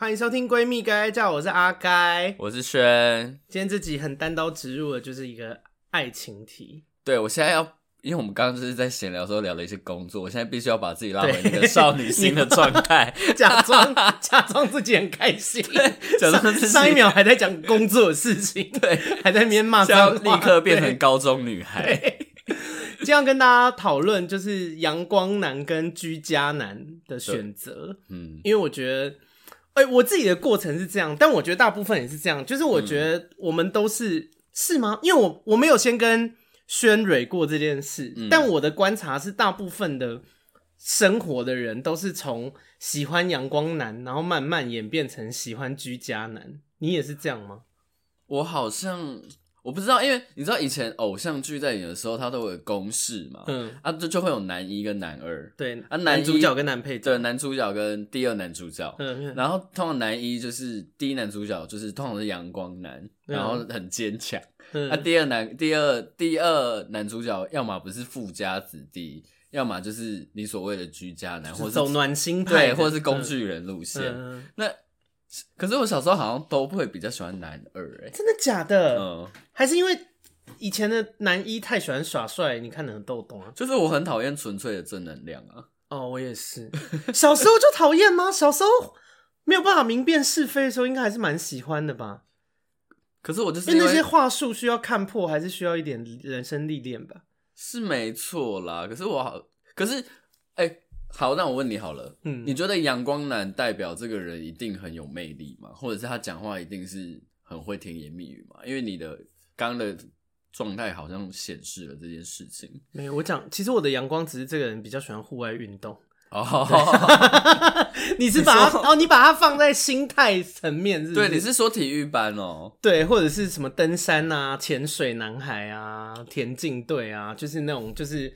欢迎收听《闺蜜该叫》，我是阿该，我是轩。今天这集很单刀直入的，就是一个爱情题。对，我现在要，因为我们刚刚就是在闲聊的时候聊了一些工作，我现在必须要把自己拉回那个少女心的状态，假装假装自己很开心，假装自己上一秒还在讲工作的事情，对，还在那边骂，要立刻变成高中女孩。今天要跟大家讨论就是阳光男跟居家男的选择，嗯，因为我觉得。哎、欸，我自己的过程是这样，但我觉得大部分也是这样。就是我觉得我们都是、嗯、是吗？因为我我没有先跟轩蕊过这件事，嗯、但我的观察是，大部分的生活的人都是从喜欢阳光男，然后慢慢演变成喜欢居家男。你也是这样吗？我好像。我不知道，因为你知道以前偶像剧在演的时候，它都有公式嘛，嗯，啊，就就会有男一跟男二，对，啊，男主角跟男配角，对，男主角跟第二男主角，嗯，然后通常男一就是第一男主角，就是通常是阳光男，然后很坚强，嗯，啊，第二男第二第二男主角要么不是富家子弟，要么就是你所谓的居家男，或者走暖心派，对，或者是工具人路线，那。可是我小时候好像都会比较喜欢男二，哎，真的假的？嗯，还是因为以前的男一太喜欢耍帅，你看得很逗懂啊。就是我很讨厌纯粹的正能量啊。哦，我也是，小时候就讨厌吗？小时候没有办法明辨是非的时候，应该还是蛮喜欢的吧。可是我就是因为，因为那些话术需要看破，还是需要一点人生历练吧？是没错啦。可是我好，可是哎。欸好，那我问你好了，嗯，你觉得阳光男代表这个人一定很有魅力吗？或者是他讲话一定是很会甜言蜜语吗？因为你的刚刚的状态好像显示了这件事情。没有，我讲，其实我的阳光只是这个人比较喜欢户外运动。哦，你是把它哦，你把它放在心态层面是是？对，你是说体育班哦？对，或者是什么登山啊、潜水男孩啊、田径队啊，就是那种就是。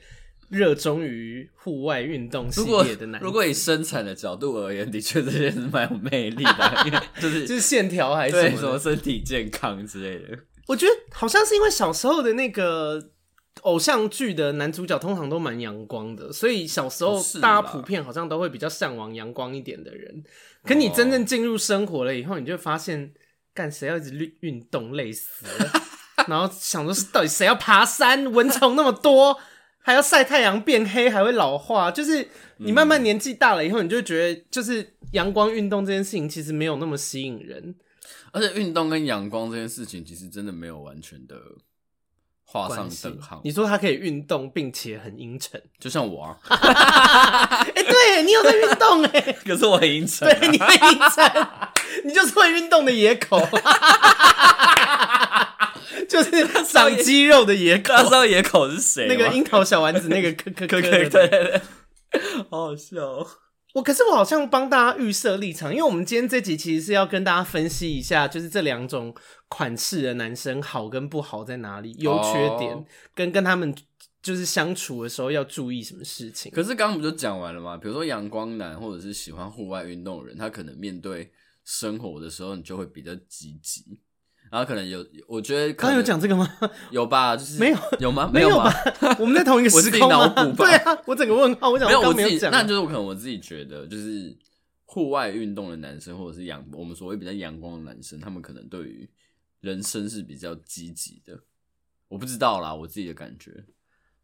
热衷于户外运动系列的男如，如果以生产的角度而言，的确这些是蛮有魅力的，因为就是就是线条还是什么身体健康之类的。我觉得好像是因为小时候的那个偶像剧的男主角通常都蛮阳光的，所以小时候大家普遍好像都会比较向往阳光一点的人。可你真正进入生活了以后，你就会发现，干谁要一直运运动累死了，然后想说是到底谁要爬山，蚊虫那么多。还要晒太阳变黑，还会老化。就是你慢慢年纪大了以后，你就会觉得，就是阳光运动这件事情其实没有那么吸引人。而且运动跟阳光这件事情，其实真的没有完全的画上等号。你说他可以运动，并且很阴沉，就像我啊。哎、欸，对，你有在运动哎，可是我很阴沉、啊。对，你很阴沉，你就是会运动的野口。就是长肌肉的野口，他知道野口是谁？那个樱桃小丸子，那个可可可可，对对对，好好笑哦。我可是我好像帮大家预设立场，因为我们今天这集其实是要跟大家分析一下，就是这两种款式的男生好跟不好在哪里，优缺点，跟跟他们就是相处的时候要注意什么事情。可是刚刚不就讲完了吗？比如说阳光男或者是喜欢户外运动的人，他可能面对生活的时候，你就会比较积极。然后可能有，我觉得刚刚有讲这个吗？有吧，就是没有有吗？没有吧？我们在同一个 时空吗？对啊，我整个问号，我想没有我自己讲，那就是我可能我自己觉得，就是户外运动的男生，或者是阳我们所谓比较阳光的男生，他们可能对于人生是比较积极的。我不知道啦，我自己的感觉。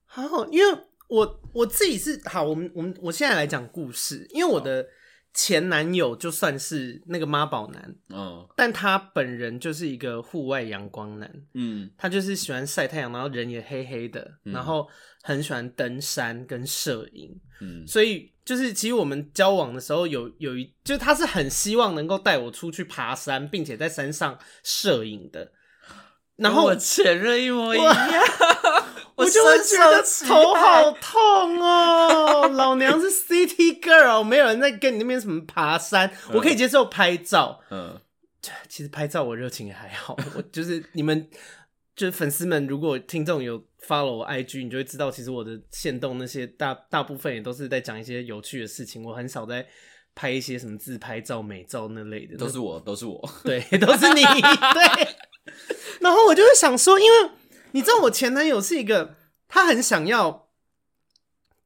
好，因为我我自己是好，我们我们我现在来讲故事，因为我的。前男友就算是那个妈宝男，嗯，但他本人就是一个户外阳光男，嗯，他就是喜欢晒太阳，然后人也黑黑的，嗯、然后很喜欢登山跟摄影，嗯，所以就是其实我们交往的时候有有一，就是他是很希望能够带我出去爬山，并且在山上摄影的，然后我前任一模一样。我就会觉得头好痛哦，老娘是 City Girl，没有人在跟你那边什么爬山，我可以接受拍照。嗯，其实拍照我热情也还好，我就是你们就是粉丝们，如果听众有 follow 我 IG，你就会知道，其实我的线动那些大大部分也都是在讲一些有趣的事情，我很少在拍一些什么自拍照、美照那类的，都是我，都是我，对，都是你，对。然后我就会想说，因为。你知道我前男友是一个，他很想要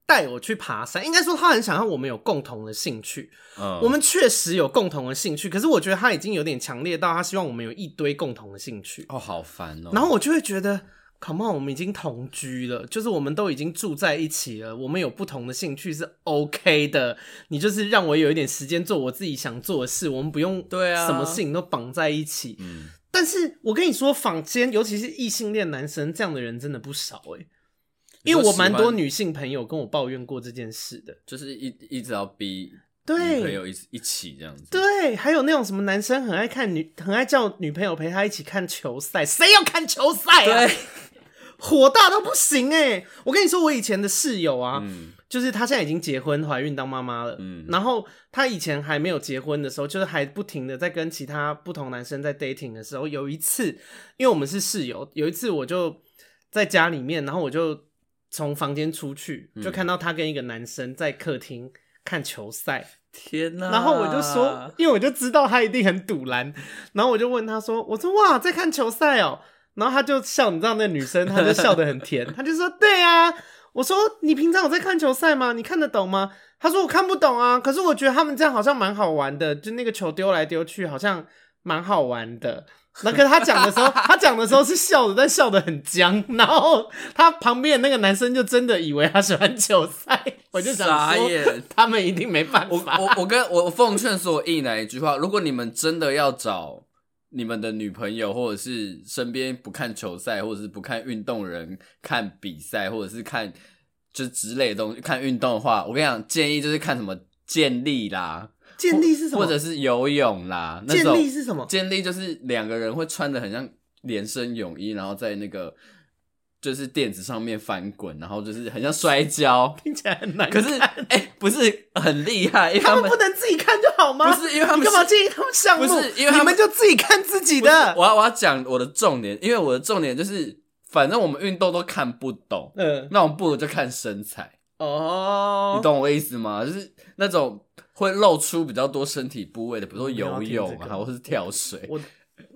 带我去爬山，应该说他很想要我们有共同的兴趣。嗯，我们确实有共同的兴趣，可是我觉得他已经有点强烈到他希望我们有一堆共同的兴趣。哦，好烦哦。然后我就会觉得，Come on，我们已经同居了，就是我们都已经住在一起了，我们有不同的兴趣是 OK 的。你就是让我有一点时间做我自己想做的事，我们不用对啊，什么事情都绑在一起。嗯，但是我跟你说，坊间尤其是异性恋男生这样的人真的不少诶、欸因为我蛮多女性朋友跟我抱怨过这件事的，就是一一直要逼对女朋友一一起这样子。对，还有那种什么男生很爱看女，很爱叫女朋友陪他一起看球赛，谁要看球赛啊？对，火大到不行哎！我跟你说，我以前的室友啊，嗯、就是她现在已经结婚、怀孕、当妈妈了。嗯，然后她以前还没有结婚的时候，就是还不停的在跟其他不同男生在 dating 的时候，有一次，因为我们是室友，有一次我就在家里面，然后我就。从房间出去，就看到她跟一个男生在客厅看球赛。天哪！然后我就说，因为我就知道他一定很堵拦，然后我就问他说：“我说哇，在看球赛哦。”然后他就笑，你知道那女生，她就笑得很甜，他就说：“对啊。”我说：“你平常有在看球赛吗？你看得懂吗？”他说：“我看不懂啊，可是我觉得他们这样好像蛮好玩的，就那个球丢来丢去，好像蛮好玩的。”那可是他讲的时候，他讲的时候是笑的，但笑得很僵。然后他旁边那个男生就真的以为他喜欢球赛，我就想说，他们一定没办法。我我我跟我奉劝所有异男一句话：如果你们真的要找你们的女朋友，或者是身边不看球赛，或者是不看运动人看比赛，或者是看就之类的东西看运动的话，我跟你讲，建议就是看什么健力啦。健力是什么？或者是游泳啦。健力是什么？健力就是两个人会穿的很像连身泳衣，然后在那个就是垫子上面翻滚，然后就是很像摔跤，听起来很难看。可是哎、欸，不是很厉害，因为他，他们不能自己看就好吗？不是因为他们干嘛建议他们项目？不是因为他们就自己看自己的。我要我要讲我的重点，因为我的重点就是，反正我们运动都看不懂，嗯，那我们不如就看身材哦。你懂我意思吗？就是那种。会露出比较多身体部位的，比如说游泳啊，或是跳水。我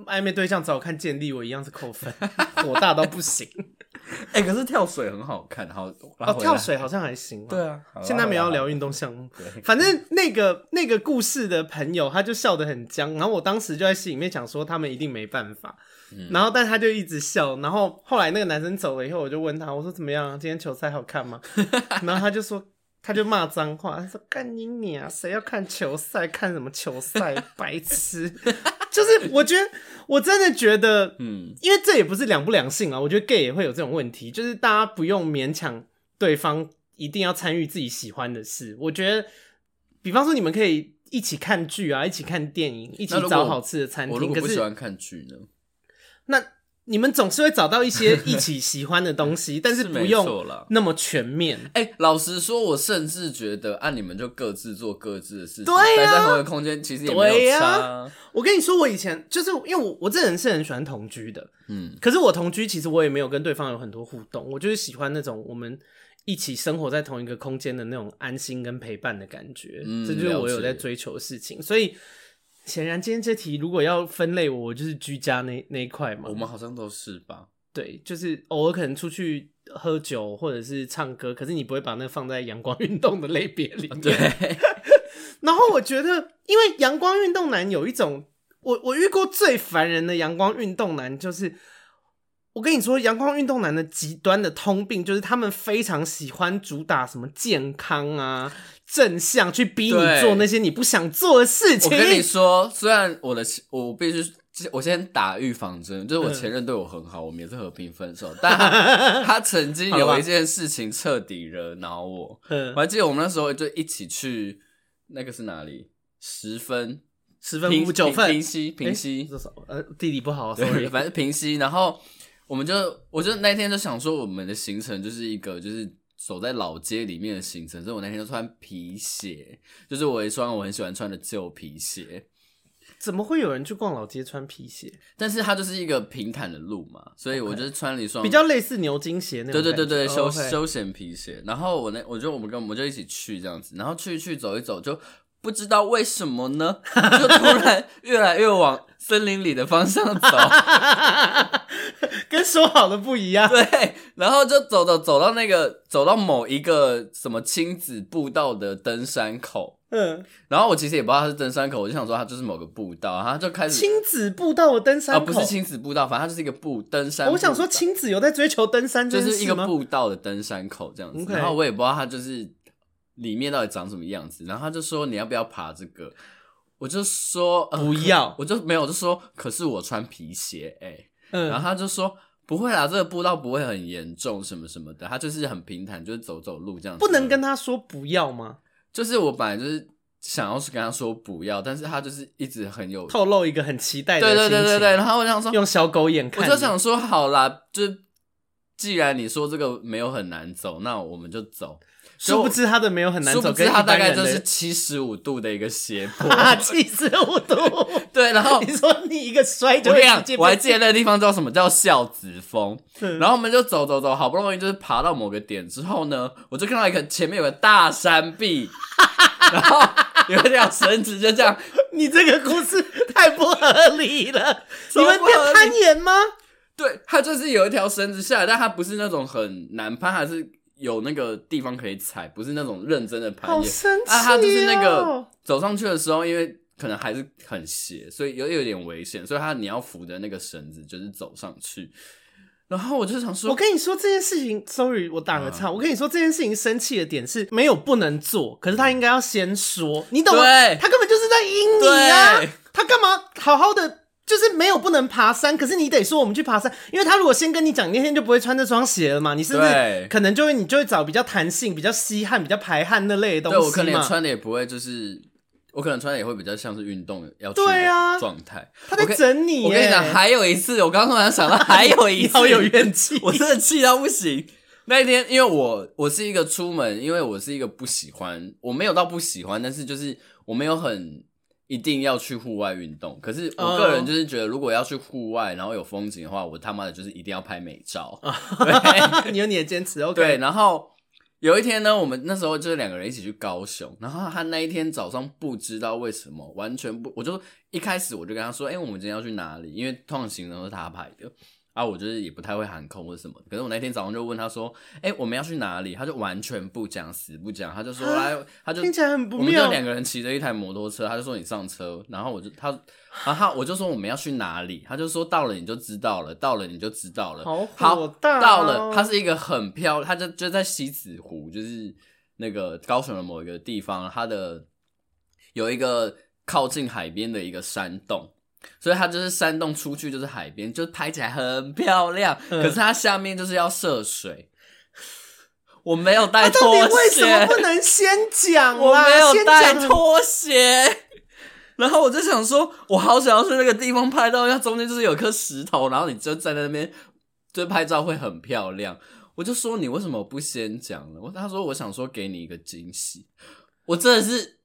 暧昧对象找我看健力，我一样是扣分，火大到不行。哎、欸，可是跳水很好看，好哦，跳水好像还行。对啊，现在没有要聊运动项目。反正那个那个故事的朋友，他就笑得很僵，然后我当时就在心里面想说，他们一定没办法。嗯、然后，但他就一直笑。然后后来那个男生走了以后，我就问他，我说怎么样？今天球赛好看吗？然后他就说。他就骂脏话，他说：“干你娘！谁要看球赛？看什么球赛？白痴！就是我觉得，我真的觉得，嗯，因为这也不是两不两性啊。我觉得 gay 也会有这种问题，就是大家不用勉强对方一定要参与自己喜欢的事。我觉得，比方说你们可以一起看剧啊，一起看电影，一起找好吃的餐厅。我如果不喜欢看剧呢？那。你们总是会找到一些一起喜欢的东西，但是不用那么全面。哎、欸，老实说，我甚至觉得，啊，你们就各自做各自的事情，对呀、啊，待在同一个空间其实也没有差、啊。我跟你说，我以前就是因为我我这人是很喜欢同居的，嗯，可是我同居其实我也没有跟对方有很多互动，我就是喜欢那种我们一起生活在同一个空间的那种安心跟陪伴的感觉，嗯，这就是我有在追求的事情，所以。显然，今天这题如果要分类我，我就是居家那那一块嘛。我们好像都是吧？对，就是偶尔可能出去喝酒或者是唱歌，可是你不会把那放在阳光运动的类别里面。对。然后我觉得，因为阳光运动男有一种，我我遇过最烦人的阳光运动男就是。我跟你说，阳光运动男的极端的通病就是他们非常喜欢主打什么健康啊、正向，去逼你做那些你不想做的事情。我跟你说，虽然我的我必须我先打预防针，就是我前任对我很好，我们也是和平分手，但他，他曾经有一件事情彻底惹恼我。我还记得我们那时候就一起去那个是哪里？十分十分五九分平息平息，呃地理不好，sorry，反正平息，然后。我们就，我就那天就想说，我们的行程就是一个，就是走在老街里面的行程。所以我那天就穿皮鞋，就是我一双我很喜欢穿的旧皮鞋。怎么会有人去逛老街穿皮鞋？但是它就是一个平坦的路嘛，所以我就穿了一双比较类似牛津鞋那种。对对对对，休、oh. 休闲皮鞋。然后我那，我就我们跟我们就一起去这样子，然后去去走一走就。不知道为什么呢，就突然越来越往森林里的方向走，跟说好的不一样。对，然后就走走走到那个走到某一个什么亲子步道的登山口，嗯，然后我其实也不知道它是登山口，我就想说它就是某个步道，然后就开始亲子步道的登山口，啊，不是亲子步道，反正它就是一个步登山步道。我想说亲子有在追求登山，就是一个步道的登山口这样子。然后我也不知道它就是里面到底长什么样子，然后他就说你要不要爬这个？我就说不要，我就没有，我就说可是我穿皮鞋哎、欸，嗯，然后他就说不会啦，这个步道不会很严重什么什么的，他就是很平坦，就是走走路这样子。不能跟他说不要吗？就是我本来就是想要是跟他说不要，但是他就是一直很有透露一个很期待的，对对对对对，然后我想说用小狗眼看，我就想说好啦，就既然你说这个没有很难走，那我们就走。殊不知他的没有很难走，殊不知他大概就是七十五度的一个斜坡，七十五度。对，然后 你说你一个摔就会直接，我还记得那个地方叫什么叫孝子峰。然后我们就走走走，好不容易就是爬到某个点之后呢，我就看到一个前面有个大山壁，然后有一条绳子就这样。你这个故事太不合理了，你们要攀岩吗？对，它就是有一条绳子下来，但它不是那种很难攀，还是。有那个地方可以踩，不是那种认真的攀岩。啊，他就是那个走上去的时候，因为可能还是很斜，所以有有点危险，所以他你要扶着那个绳子，就是走上去。然后我就想说，我跟你说这件事情，sorry，我打个岔。啊、我跟你说这件事情生气的点是没有不能做，可是他应该要先说，你懂吗？他根本就是在阴你啊！他干嘛好好的？就是没有不能爬山，可是你得说我们去爬山，因为他如果先跟你讲，你那天就不会穿这双鞋了嘛，你是不是可能就会你就会找比较弹性、比较吸汗、比较排汗那类的东西嘛？对，我可能穿的也不会，就是我可能穿的也会比较像是运动要对啊状态。他在整你。我跟你讲，还有一次，我刚刚突然想到，还有一次，好有怨气，我真的气到不行。那一天，因为我我是一个出门，因为我是一个不喜欢，我没有到不喜欢，但是就是我没有很。一定要去户外运动，可是我个人就是觉得，如果要去户外，然后有风景的话，我他妈的就是一定要拍美照。对 你有你的坚持，OK。对，然后有一天呢，我们那时候就是两个人一起去高雄，然后他那一天早上不知道为什么，完全不，我就一开始我就跟他说，哎、欸，我们今天要去哪里？因为通常行程都是他排的。啊，我就是也不太会喊空或者什么，可是我那天早上就问他说：“哎、欸，我们要去哪里？”他就完全不讲，死不讲，他就说：“来，他就听起来很不妙。”我们就两个人骑着一台摩托车，他就说：“你上车。”然后我就他，然后他我就说：“我们要去哪里？”他就说：“到了你就知道了，到了你就知道了。”好火大、哦、到了，它是一个很漂亮，他就就在西子湖，就是那个高雄的某一个地方，它的有一个靠近海边的一个山洞。所以它就是山洞出去就是海边，就拍起来很漂亮。嗯、可是它下面就是要涉水，我没有带拖鞋。为什么不能先讲？我没有带拖鞋。然后我就想说，我好想要去那个地方拍到，它中间就是有颗石头，然后你就站在那边，就拍照会很漂亮。我就说你为什么不先讲呢？我他说我想说给你一个惊喜。我真的是。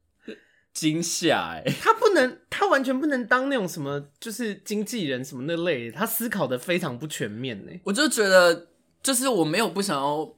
惊吓哎，他不能，他完全不能当那种什么，就是经纪人什么那类，他思考的非常不全面呢。我就觉得，就是我没有不想要，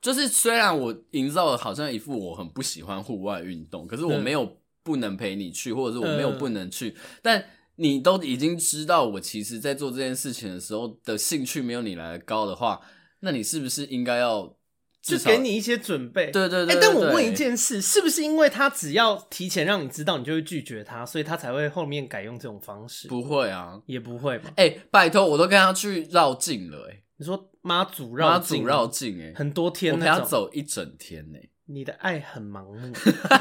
就是虽然我营造的好像一副我很不喜欢户外运动，可是我没有不能陪你去，或者是我没有不能去，嗯、但你都已经知道我其实在做这件事情的时候的兴趣没有你来的高的话，那你是不是应该要？就给你一些准备，对对对，对。哎、欸，但我问一件事，是不是因为他只要提前让你知道，你就会拒绝他，所以他才会后面改用这种方式？不会啊，也不会吧。哎、欸，拜托，我都跟他去绕境了、欸，哎，你说妈祖绕境，妈祖绕境，哎，很多天，我陪他走一整天、欸，哎，你的爱很盲目。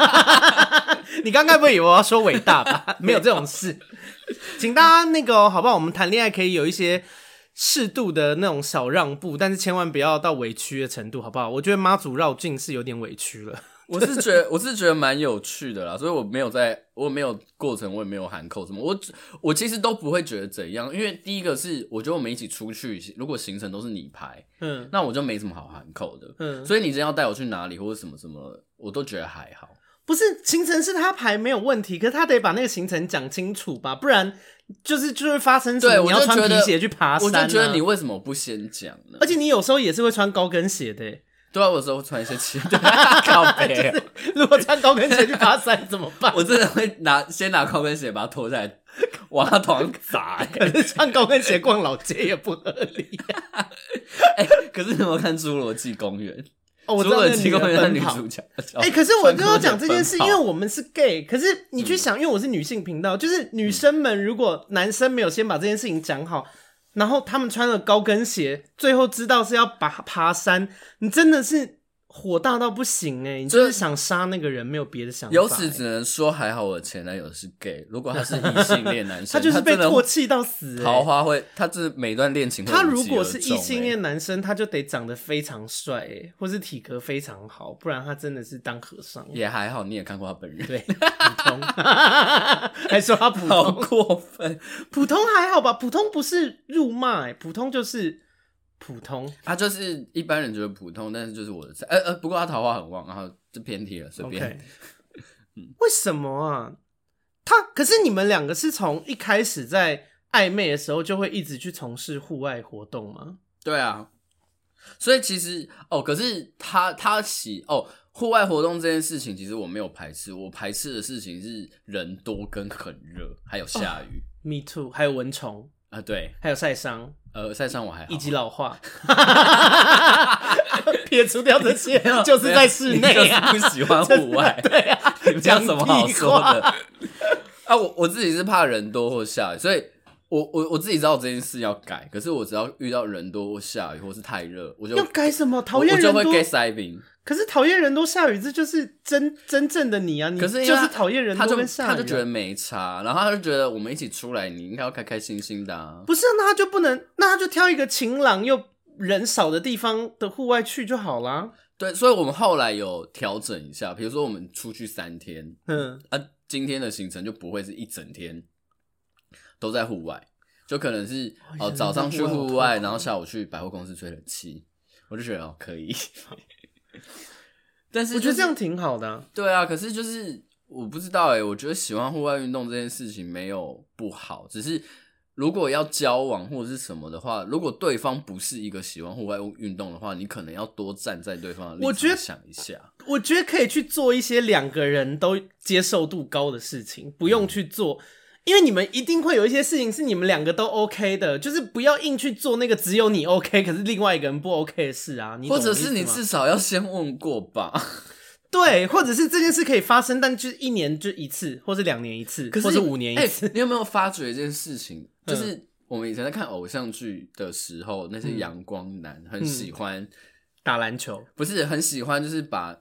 你刚刚不会以为我要说伟大吧？没有这种事，请大家那个好不好？我们谈恋爱可以有一些。适度的那种小让步，但是千万不要到委屈的程度，好不好？我觉得妈祖绕境是有点委屈了。我是觉得，我是觉得蛮有趣的啦，所以我没有在，我没有过程，我也没有喊扣什么，我我其实都不会觉得怎样，因为第一个是我觉得我们一起出去，如果行程都是你排，嗯，那我就没什么好喊扣的，嗯，所以你真要带我去哪里或者什么什么，我都觉得还好。不是行程是他排没有问题，可是他得把那个行程讲清楚吧，不然就是就会发生什么你要穿皮鞋去爬山，啊，我就觉得你为什么不先讲呢？而且你有时候也是会穿高跟鞋的，对啊，我有时候会穿一些鞋，靠北，喔。如果穿高跟鞋去爬山怎么办？我真的会拿先拿高跟鞋把它脱下来。往他头上砸。可是穿高跟鞋逛老街也不合理。哎，可是你有没有看《侏罗纪公园》？哦，我知道那个女主角。哎，可是我就要讲这件事，因为我们是 gay。可是你去想，因为我是女性频道，就是女生们如果男生没有先把这件事情讲好，然后他们穿了高跟鞋，最后知道是要爬爬山，你真的是。火大到不行哎、欸！你就是想杀那个人，没有别的想法、欸。由此只能说，还好我前男友是 gay。如果他是异性恋男生，他就是被唾弃到死、欸。桃花会，他这每段恋情、欸。他如果是异性恋男生，他就得长得非常帅、欸，或是体格非常好，不然他真的是当和尚。也还好，你也看过他本人，对，普通，还说他普通，好过分。普通还好吧？普通不是辱骂、欸，普通就是。普通，他就是一般人觉得普通，但是就是我的菜。呃呃，不过他桃花很旺，然后就偏题了，随便。为什么啊？他可是你们两个是从一开始在暧昧的时候就会一直去从事户外活动吗？对啊，所以其实哦，可是他他喜哦户外活动这件事情，其实我没有排斥，我排斥的事情是人多跟很热，还有下雨。Oh, me too，还有蚊虫啊，对，还有晒伤。呃，赛上我还好，以及老化，撇除掉这些，就是在室内啊，不喜欢户外，对啊，你讲什么好说的？啊，我我自己是怕人多或下雨，所以我我我自己知道这件事要改，可是我只要遇到人多或下雨或是太热，我就要改什么？讨厌人多，我就会给塞冰。可是讨厌人多下雨，这就是真真正的你啊！你就是讨厌人多跟下雨，他就觉得没差，然后他就觉得我们一起出来，你应该要开开心心的啊。不是，那他就不能，那他就挑一个晴朗又人少的地方的户外去就好啦。对，所以我们后来有调整一下，比如说我们出去三天，嗯，啊，今天的行程就不会是一整天都在户外，就可能是哦早上去户外，然后下午去百货公司吹冷气，我就觉得哦可以。但是、就是、我觉得这样挺好的、啊。对啊，可是就是我不知道哎、欸，我觉得喜欢户外运动这件事情没有不好，只是如果要交往或者是什么的话，如果对方不是一个喜欢户外运动的话，你可能要多站在对方的立场想一下。我觉得可以去做一些两个人都接受度高的事情，不用去做。嗯因为你们一定会有一些事情是你们两个都 OK 的，就是不要硬去做那个只有你 OK，可是另外一个人不 OK 的事啊。你或者是你至少要先问过吧？对，或者是这件事可以发生，但就是一年就一次，或是两年一次，可是或是五年一次。欸，你有没有发觉一件事情？就是我们以前在看偶像剧的时候，那些阳光男很喜欢、嗯、打篮球，不是很喜欢，就是把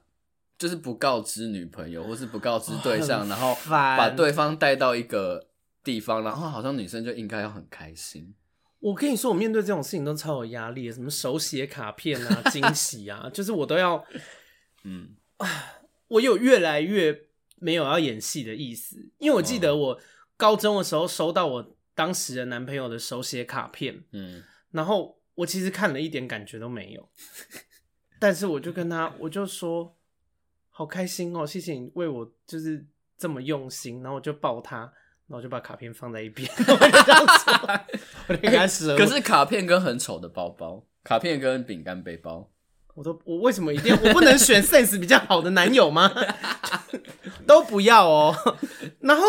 就是不告知女朋友，或是不告知对象，然后把对方带到一个。地方，然后好像女生就应该要很开心。我跟你说，我面对这种事情都超有压力，什么手写卡片啊、惊喜啊，就是我都要，嗯啊，我有越来越没有要演戏的意思。因为我记得我高中的时候收到我当时的男朋友的手写卡片，嗯，然后我其实看了一点感觉都没有，但是我就跟他，我就说好开心哦，谢谢你为我就是这么用心，然后我就抱他。然后我就把卡片放在一边，我就这样子，我就开始。可是卡片跟很丑的包包，卡片跟饼干背包，我都我为什么一定我不能选 sense 比较好的男友吗？都不要哦。然后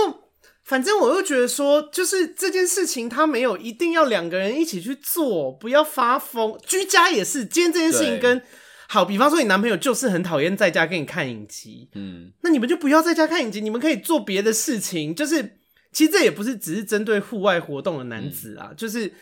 反正我又觉得说，就是这件事情他没有一定要两个人一起去做，不要发疯。居家也是，今天这件事情跟好，比方说你男朋友就是很讨厌在家跟你看影集，嗯，那你们就不要在家看影集，你们可以做别的事情，就是。其实这也不是只是针对户外活动的男子啊，嗯、就是。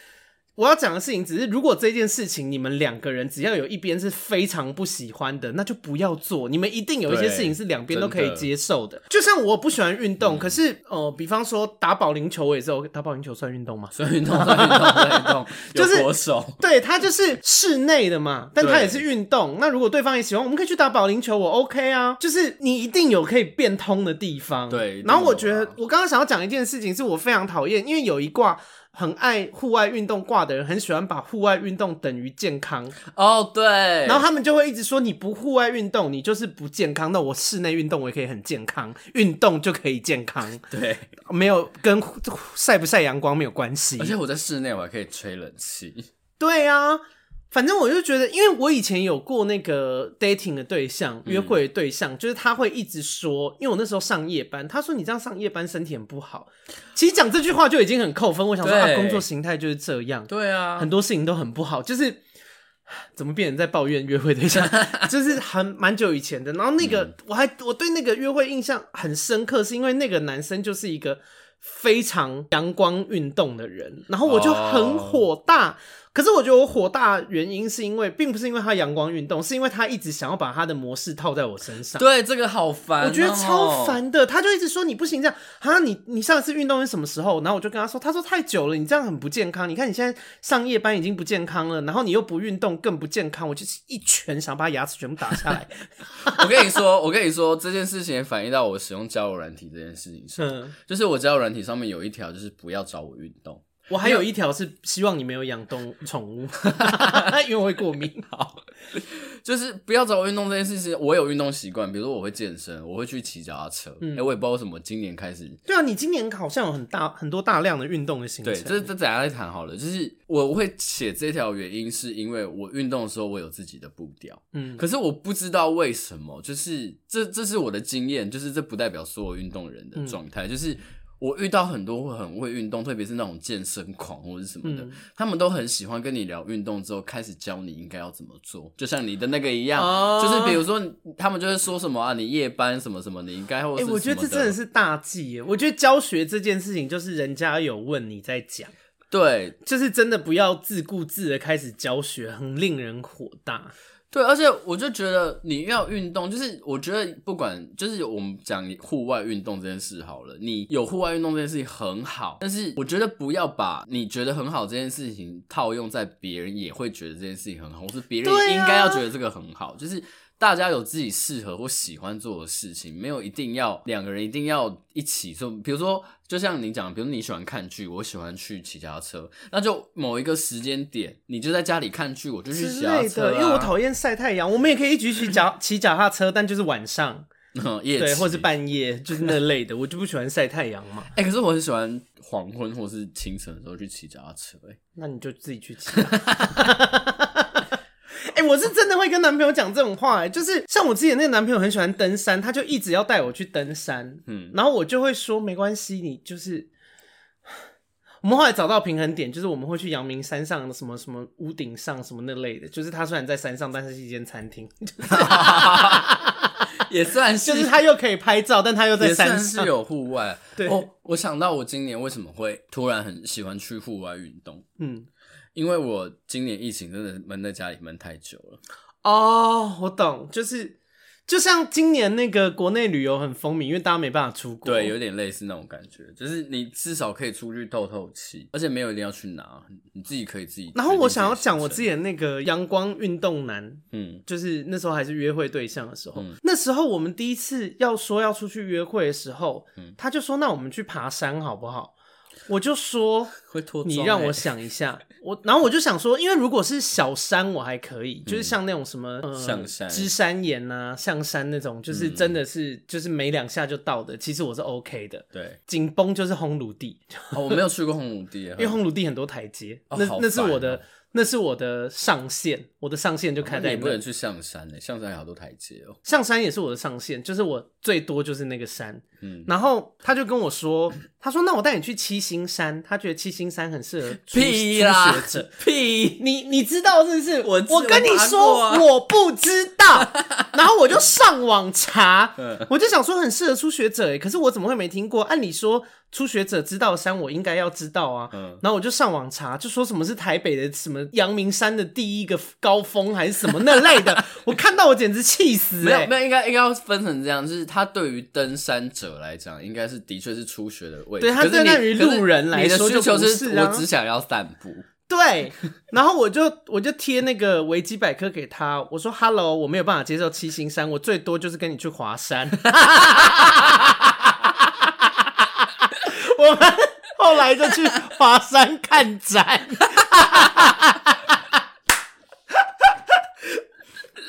我要讲的事情只是，如果这件事情你们两个人只要有一边是非常不喜欢的，那就不要做。你们一定有一些事情是两边都可以接受的。就像我不喜欢运动，嗯、可是呃，比方说打保龄球，我也是。打保龄球算运动吗？算运动，算运动，算运动。就是国手，对，它就是室内的嘛，但它也是运动。那如果对方也喜欢，我们可以去打保龄球，我 OK 啊。就是你一定有可以变通的地方。对。然后我觉得，我刚刚想要讲一件事情，是我非常讨厌，因为有一卦。很爱户外运动挂的人，很喜欢把户外运动等于健康哦，oh, 对，然后他们就会一直说，你不户外运动，你就是不健康。那我室内运动我也可以很健康，运动就可以健康，对，没有跟晒不晒阳光没有关系。而且我在室内我还可以吹冷气。对啊，反正我就觉得，因为我以前有过那个 dating 的对象，约会的对象，嗯、就是他会一直说，因为我那时候上夜班，他说你这样上夜班身体很不好。其实讲这句话就已经很扣分。我想说，他工作形态就是这样。对啊，很多事情都很不好。就是 怎么变成在抱怨约会对象？就是很蛮久以前的。然后那个、嗯、我还我对那个约会印象很深刻，是因为那个男生就是一个非常阳光运动的人，然后我就很火大。Oh. 可是我觉得我火大原因是因为，并不是因为他阳光运动，是因为他一直想要把他的模式套在我身上。对，这个好烦喔，我觉得超烦的。他就一直说你不行这样啊，你你上一次运动是什么时候？然后我就跟他说，他说太久了，你这样很不健康。你看你现在上夜班已经不健康了，然后你又不运动更不健康。我就是一拳想把牙齿全部打下来。我跟你说，我跟你说这件事情也反映到我使用交友软体这件事情上，嗯，就是我交友软体上面有一条就是不要找我运动。我还有一条是希望你没有养动宠物，因为我会过敏。好，就是不要找我运动这件事情。我有运动习惯，比如说我会健身，我会去骑脚踏车。哎、嗯欸，我也不知道为什么今年开始。对啊，你今年好像有很大很多大量的运动的行程。对，这这等下再谈好了。就是我会写这条原因，是因为我运动的时候我有自己的步调。嗯，可是我不知道为什么，就是这这是我的经验，就是这不代表所有运动人的状态，嗯、就是。我遇到很多会很会运动，特别是那种健身狂或者什么的，嗯、他们都很喜欢跟你聊运动之后，开始教你应该要怎么做，就像你的那个一样，哦、就是比如说他们就会说什么啊，你夜班什么什么，你应该或者。哎、欸，我觉得这真的是大忌耶！我觉得教学这件事情，就是人家有问你在讲，对，就是真的不要自顾自的开始教学，很令人火大。对，而且我就觉得你要运动，就是我觉得不管就是我们讲户外运动这件事好了，你有户外运动这件事情很好，但是我觉得不要把你觉得很好这件事情套用在别人也会觉得这件事情很好，或是别人应该要觉得这个很好，就是。大家有自己适合或喜欢做的事情，没有一定要两个人一定要一起做。比如说，就像你讲，比如你喜欢看剧，我喜欢去骑脚踏车，那就某一个时间点，你就在家里看剧，我就去骑脚踏车啊。因为我讨厌晒太阳，我们也可以一起去骑脚 骑脚踏车，但就是晚上，嗯，夜，对，或是半夜，就是那类的，我就不喜欢晒太阳嘛。哎、欸，可是我很喜欢黄昏或是清晨的时候去骑脚踏车，欸，哎，那你就自己去骑。我是真的会跟男朋友讲这种话、就是像我之前那个男朋友很喜欢登山，他就一直要带我去登山，嗯，然后我就会说没关系，你就是，我们后来找到平衡点，就是我们会去阳明山上的什么什么屋顶上什么那类的，就是他虽然在山上，但是是一间餐厅，也算是，就是他又可以拍照，但他又在山上，是有户外。对，哦，我想到我今年为什么会突然很喜欢去户外运动，嗯。因为我今年疫情真的闷在家里闷太久了。哦，我懂，就是就像今年那个国内旅游很风靡，因为大家没办法出国，对，有点类似那种感觉，就是你至少可以出去透透气，而且没有一定要去哪，你自己可以自己。然后我想要讲我自己的那个阳光运动男，嗯，就是那时候还是约会对象的时候，嗯，那时候我们第一次要说要出去约会的时候，嗯，他就说那我们去爬山好不好？我就说，你让我想一下，我然后我就想说，因为如果是小山我还可以，就是像那种什么象山、芝山岩啊、象山那种，就是真的是就是没两下就到的，其实我是 OK 的。对，紧绷就是烘炉地，我没有去过烘炉地，因为烘炉地很多台阶，那那是我的。那是我的上限，我的上限就开在那。你不能去象山诶，象山有好多台阶哦。象山也是我的上限，就是我最多就是那个山。嗯，然后他就跟我说，他说那我带你去七星山，他觉得七星山很适合初屁啦初学者。屁，你你知道是不是？我我跟你说我，啊、我不知道，然后我就上网查，我就想说很适合初学者诶，可是我怎么会没听过？按理说。初学者知道山，我应该要知道啊。嗯，然后我就上网查，就说什么是台北的什么阳明山的第一个高峰，还是什么那类的。我看到我简直气死、欸！没有，没有，应该应该要分成这样，就是他对于登山者来讲，应该是的确是初学的位置。对，他对于路人来说就不是、啊，你的需求是我只想要散步。对，然后我就我就贴那个维基百科给他，我说：“Hello，我没有办法接受七星山，我最多就是跟你去华山。”我们后来就去华山看展，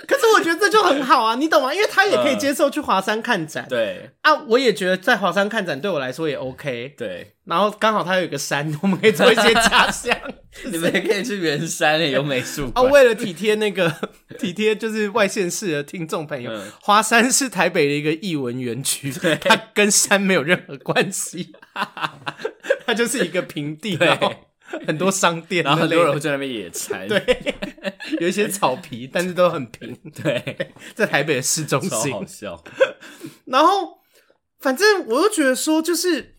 可是我觉得这就很好啊，你懂吗？因为他也可以接受去华山看展，对。啊，我也觉得在华山看展对我来说也 OK，对，然后刚好他有一个山，我们可以做一些假象。你们也可以去圆山诶，有美术啊。为了体贴那个 体贴，就是外县市的听众朋友，嗯、华山是台北的一个艺文园区，对。它跟山没有任何关系，它就是一个平地，对。然后 很多商店，然后很多人会在那边野餐，对，有一些草皮，但是都很平，对，在台北的市中心，好笑。然后，反正我又觉得说，就是。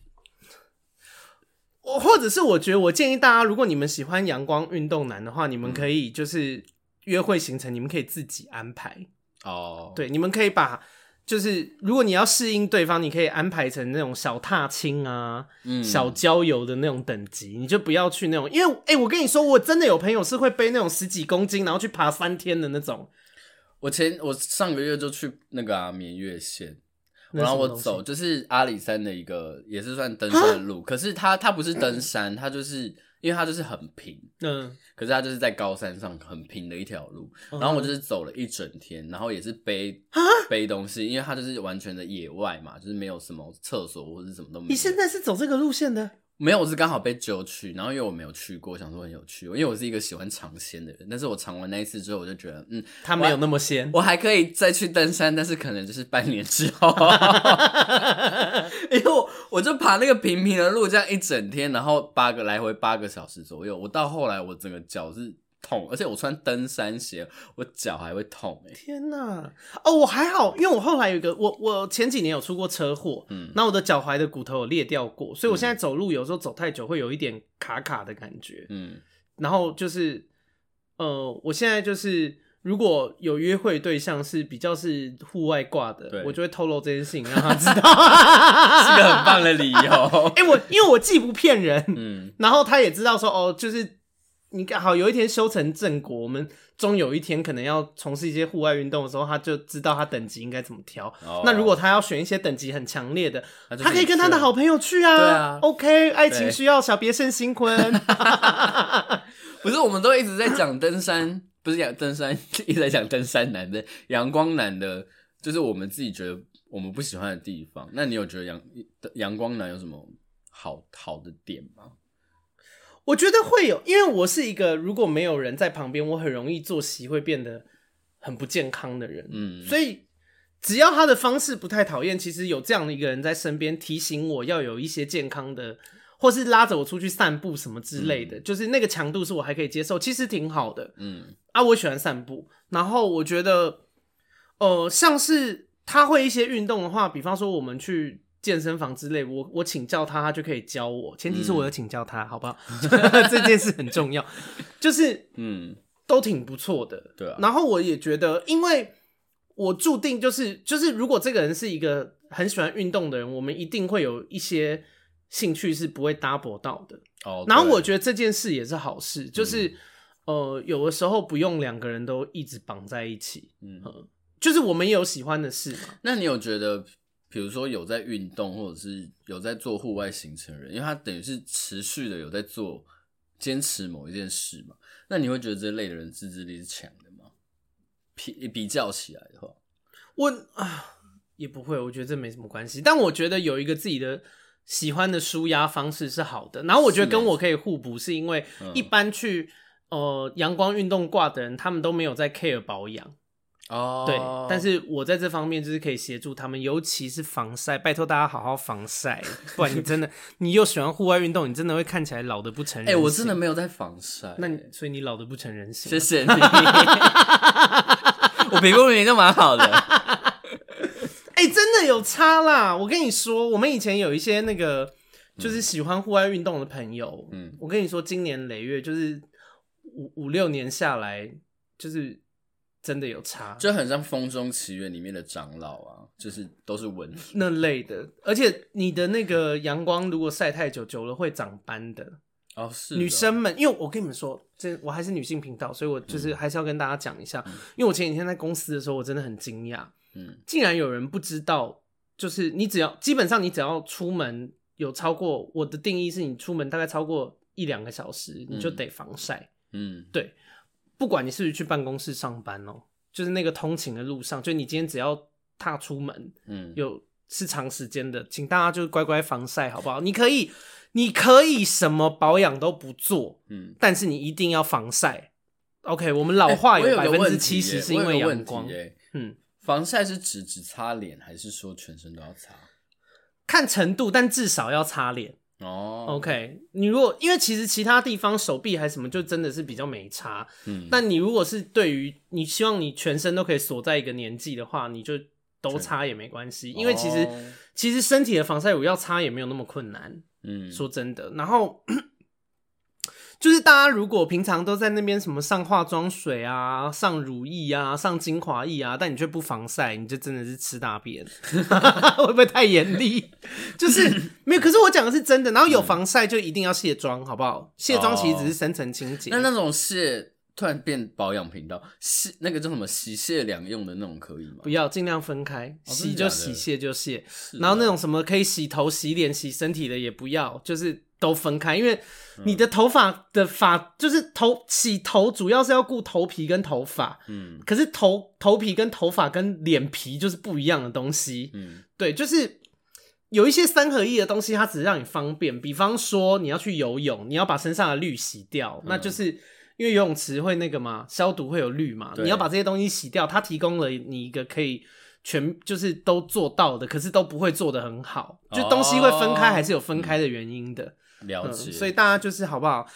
我或者是我觉得，我建议大家，如果你们喜欢阳光运动男的话，你们可以就是约会行程，你们可以自己安排。哦。对，你们可以把就是如果你要适应对方，你可以安排成那种小踏青啊、嗯、小郊游的那种等级，你就不要去那种，因为哎、欸，我跟你说，我真的有朋友是会背那种十几公斤，然后去爬三天的那种。我前我上个月就去那个啊眠月县。然后我走就是阿里山的一个，也是算登山路。可是它它不是登山，它就是因为它就是很平。嗯。可是它就是在高山上很平的一条路。然后我就是走了一整天，然后也是背背东西，因为它就是完全的野外嘛，就是没有什么厕所或者什么都没有。你现在是走这个路线的？没有，我是刚好被揪去，然后因为我没有去过，想说很有趣，因为我是一个喜欢尝鲜的人。但是我尝完那一次之后，我就觉得，嗯，它没有那么鲜，我还可以再去登山，但是可能就是半年之后，我我就爬那个平平的路，这样一整天，然后八个来回八个小时左右，我到后来我整个脚是。痛，而且我穿登山鞋，我脚还会痛哎！天哪，哦，我还好，因为我后来有一个，我我前几年有出过车祸，嗯，那我的脚踝的骨头有裂掉过，所以我现在走路有时候走太久会有一点卡卡的感觉，嗯，然后就是，呃，我现在就是如果有约会对象是比较是户外挂的，我就会透露这件事情让他知道，是个很棒的理由。哎、欸，我因为我既不骗人，嗯，然后他也知道说，哦，就是。你刚好有一天修成正果，我们终有一天可能要从事一些户外运动的时候，他就知道他等级应该怎么挑。Oh. 那如果他要选一些等级很强烈的，他可以跟他的好朋友去啊。对啊，OK，爱情需要小别胜新婚。不是，我们都一直在讲登山，不是讲登山，一直在讲登山男的阳光男的，就是我们自己觉得我们不喜欢的地方。那你有觉得阳阳光男有什么好好的点吗？我觉得会有，因为我是一个如果没有人在旁边，我很容易作息会变得很不健康的人。嗯，所以只要他的方式不太讨厌，其实有这样的一个人在身边提醒我要有一些健康的，或是拉着我出去散步什么之类的，嗯、就是那个强度是我还可以接受，其实挺好的。嗯，啊，我喜欢散步，然后我觉得，呃，像是他会一些运动的话，比方说我们去。健身房之类，我我请教他，他就可以教我。前提是我有请教他，嗯、好不好？这件事很重要，就是嗯，都挺不错的。对啊。然后我也觉得，因为我注定就是就是，如果这个人是一个很喜欢运动的人，我们一定会有一些兴趣是不会 double 到的。哦。然后我觉得这件事也是好事，就是、嗯、呃，有的时候不用两个人都一直绑在一起。嗯，就是我们也有喜欢的事嘛。那你有觉得？比如说有在运动，或者是有在做户外行程的人，因为他等于是持续的有在做坚持某一件事嘛，那你会觉得这类的人自制力是强的吗？比比较起来的话，我啊也不会，我觉得这没什么关系。但我觉得有一个自己的喜欢的舒压方式是好的。然后我觉得跟我可以互补，是因为一般去呃阳光运动挂的人，他们都没有在 care 保养。哦，对，但是我在这方面就是可以协助他们，尤其是防晒，拜托大家好好防晒，不然你真的，你又喜欢户外运动，你真的会看起来老的不成人形。哎、欸，我真的没有在防晒，那你所以你老的不成人形。谢谢你，我皮肤明明就蛮好的。哎、欸，真的有差啦！我跟你说，我们以前有一些那个就是喜欢户外运动的朋友，嗯，我跟你说，今年累月，就是五五六年下来，就是。真的有差，就很像《风中奇缘》里面的长老啊，就是都是纹那类的，而且你的那个阳光如果晒太久，久了会长斑的哦。是女生们，因为我跟你们说，这我还是女性频道，所以我就是还是要跟大家讲一下，嗯、因为我前几天在公司的时候，我真的很惊讶，嗯，竟然有人不知道，就是你只要基本上你只要出门有超过我的定义是你出门大概超过一两个小时，你就得防晒，嗯，对。不管你是不是去办公室上班哦、喔，就是那个通勤的路上，就你今天只要踏出门，嗯，有是长时间的，请大家就乖乖防晒，好不好？你可以，你可以什么保养都不做，嗯，但是你一定要防晒。OK，我们老化有百分之七十是因为阳光。嗯，防晒是指只擦脸，还是说全身都要擦？看程度，但至少要擦脸。哦，OK，你如果因为其实其他地方手臂还是什么，就真的是比较没差。嗯，但你如果是对于你希望你全身都可以锁在一个年纪的话，你就都擦也没关系，因为其实、哦、其实身体的防晒乳要擦也没有那么困难。嗯，说真的，然后。就是大家如果平常都在那边什么上化妆水啊、上乳液啊、上精华液啊，但你却不防晒，你就真的是吃大便，会不会太严厉？就是没有，可是我讲的是真的。然后有防晒就一定要卸妆，好不好？卸妆其实只是深层清洁。那那种卸突然变保养频道，洗那个叫什么洗卸两用的那种可以吗？不要，尽量分开，洗就洗，卸就卸。然后那种什么可以洗头、洗脸、洗身体的也不要，就是。都分开，因为你的头发的发就是头洗头，主要是要顾头皮跟头发。嗯，可是头头皮跟头发跟脸皮就是不一样的东西。嗯，对，就是有一些三合一的东西，它只是让你方便。比方说你要去游泳，你要把身上的氯洗掉，嗯、那就是因为游泳池会那个嘛，消毒会有氯嘛，你要把这些东西洗掉，它提供了你一个可以全就是都做到的，可是都不会做的很好，就东西会分开，还是有分开的原因的。嗯了解、嗯，所以大家就是好不好？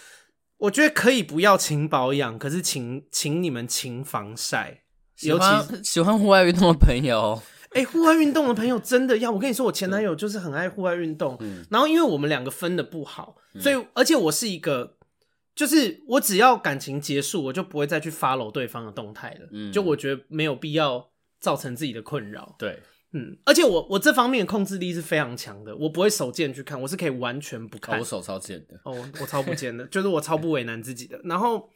我觉得可以不要勤保养，可是请请你们勤防晒。尤其喜欢户外运动的朋友，哎、欸，户外运动的朋友真的要我跟你说，我前男友就是很爱户外运动，嗯、然后因为我们两个分的不好，所以而且我是一个，就是我只要感情结束，我就不会再去 follow 对方的动态了。嗯，就我觉得没有必要造成自己的困扰。对。嗯，而且我我这方面的控制力是非常强的，我不会手贱去看，我是可以完全不看。哦、我手超贱的，哦，我超不贱的，就是我超不为难自己的。然后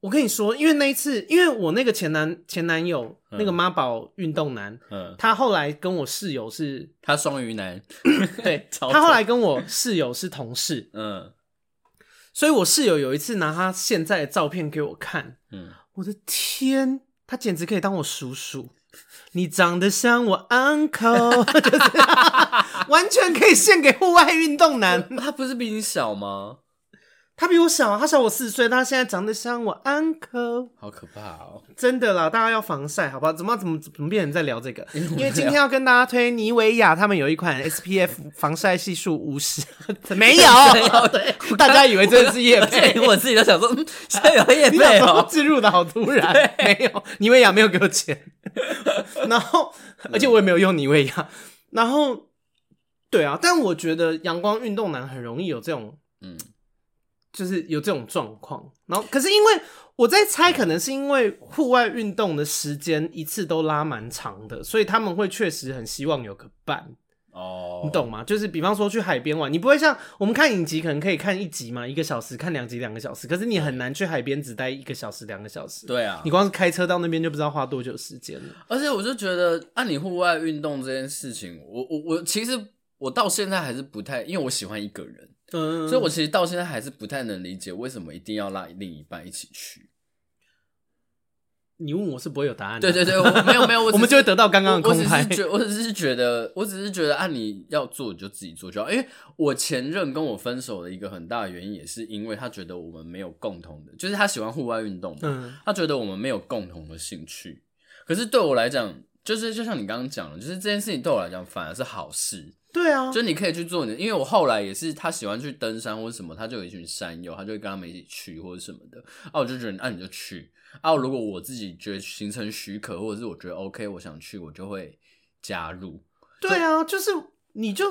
我跟你说，因为那一次，因为我那个前男前男友、嗯、那个妈宝运动男，嗯，他后来跟我室友是，他双鱼男，对，他后来跟我室友是同事，嗯，所以我室友有一次拿他现在的照片给我看，嗯，我的天，他简直可以当我叔叔。你长得像我 uncle，就是 完全可以献给户外运动男。他不是比你小吗？他比我小，他小我四岁，他现在长得像我 uncle，好可怕哦！真的啦，大家要防晒，好不好？怎么怎么怎么变成在聊这个？因为今天要跟大家推妮维雅，他们有一款 SPF 防晒系数五十，没有，对，大家以为这是业配，我自己都想说，现在有业配哦，置入的好突然，没有，妮维雅没有给我钱，然后，而且我也没有用妮维雅，然后，对啊，但我觉得阳光运动男很容易有这种，嗯。就是有这种状况，然后可是因为我在猜，可能是因为户外运动的时间一次都拉蛮长的，所以他们会确实很希望有个伴哦，你懂吗？就是比方说去海边玩，你不会像我们看影集，可能可以看一集嘛，一个小时看两集两个小时，可是你很难去海边只待一个小时两个小时。对啊，你光是开车到那边就不知道花多久时间了。而且我就觉得，按你户外运动这件事情，我我我其实我到现在还是不太，因为我喜欢一个人。嗯，所以我其实到现在还是不太能理解为什么一定要拉另一半一起去。你问我是不会有答案的。对对对，我没有没有，我，我们就会得到刚刚的空拍。我只是觉，我只是觉得，我只是觉得，啊你要做你就自己做就好。因为我前任跟我分手的一个很大的原因，也是因为他觉得我们没有共同的，就是他喜欢户外运动嘛，嗯，他觉得我们没有共同的兴趣。可是对我来讲，就是就像你刚刚讲的，就是这件事情对我来讲反而是好事。对啊，就你可以去做你的，因为我后来也是，他喜欢去登山或者什么，他就有一群山友，他就会跟他们一起去或者什么的。啊，我就觉得，那、啊、你就去。啊，如果我自己觉得行程许可，或者是我觉得 OK，我想去，我就会加入。对啊，就，就是你就，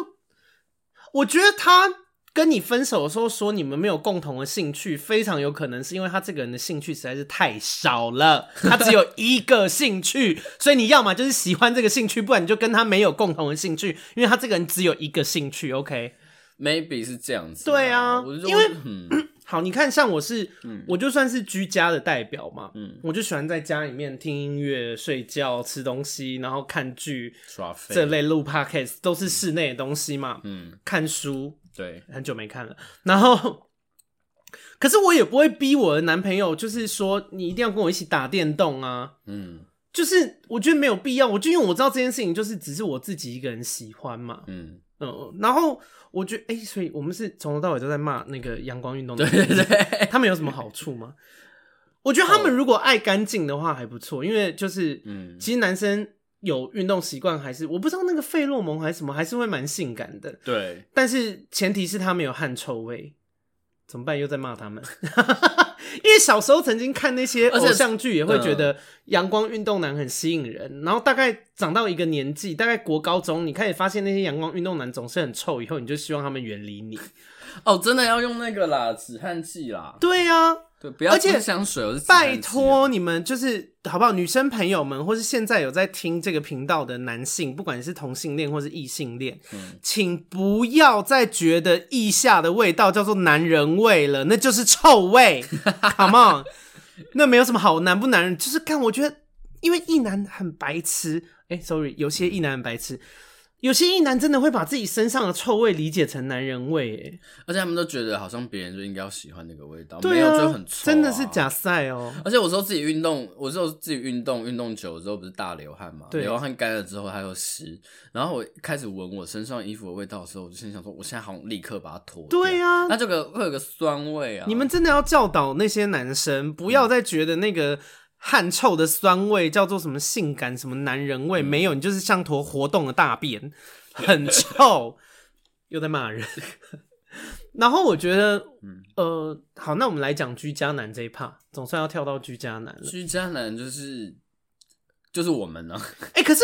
我觉得他。跟你分手的时候说你们没有共同的兴趣，非常有可能是因为他这个人的兴趣实在是太少了，他只有一个兴趣，所以你要么就是喜欢这个兴趣，不然你就跟他没有共同的兴趣，因为他这个人只有一个兴趣。OK，maybe、okay? 是这样子。对啊，因为、嗯、好，你看，像我是，嗯、我就算是居家的代表嘛，嗯，我就喜欢在家里面听音乐、睡觉、吃东西，然后看剧、这类录 podcast 都是室内的东西嘛，嗯，看书。对，很久没看了。然后，可是我也不会逼我的男朋友，就是说你一定要跟我一起打电动啊。嗯，就是我觉得没有必要。我就因为我知道这件事情就是只是我自己一个人喜欢嘛，嗯嗯，然后我觉得哎、欸，所以我们是从头到尾都在骂那个阳光运动，对对对，他们有什么好处吗？我觉得他们如果爱干净的话还不错，因为就是嗯，其实男生。有运动习惯还是我不知道那个费洛蒙还是什么，还是会蛮性感的。对，但是前提是他没有汗臭味。怎么办？又在骂他们？因为小时候曾经看那些偶像剧，也会觉得阳光运动男很吸引人。然后大概长到一个年纪，大概国高中，你开始发现那些阳光运动男总是很臭，以后你就希望他们远离你。哦，真的要用那个啦，止汗剂啦。对呀、啊。对，不要喷香水，而且拜托你们，就是好不好？女生朋友们，或是现在有在听这个频道的男性，不管是同性恋或是异性恋，嗯，请不要再觉得腋下的味道叫做男人味了，那就是臭味。Come on，那没有什么好男不男人，就是看我觉得，因为异男很白痴，哎、欸，sorry，有些异男很白痴。有些异男真的会把自己身上的臭味理解成男人味，哎，而且他们都觉得好像别人就应该要喜欢那个味道，没有就很臭啊，真的是假赛哦。而且我说自己运动，我说自己运动，运动久了之后不是大流汗嘛，流汗干了之后还有湿，然后我开始闻我身上衣服的味道的时候，我就心想说，我现在好像立刻把它脱掉。对啊，那这个会有个酸味啊。你们真的要教导那些男生，不要再觉得那个。汗臭的酸味叫做什么性感什么男人味？嗯、没有，你就是像坨活动的大便，很臭，又在骂人。然后我觉得，嗯、呃，好，那我们来讲居家男这一趴，总算要跳到居家男了。居家男就是就是我们呢、啊？哎、欸，可是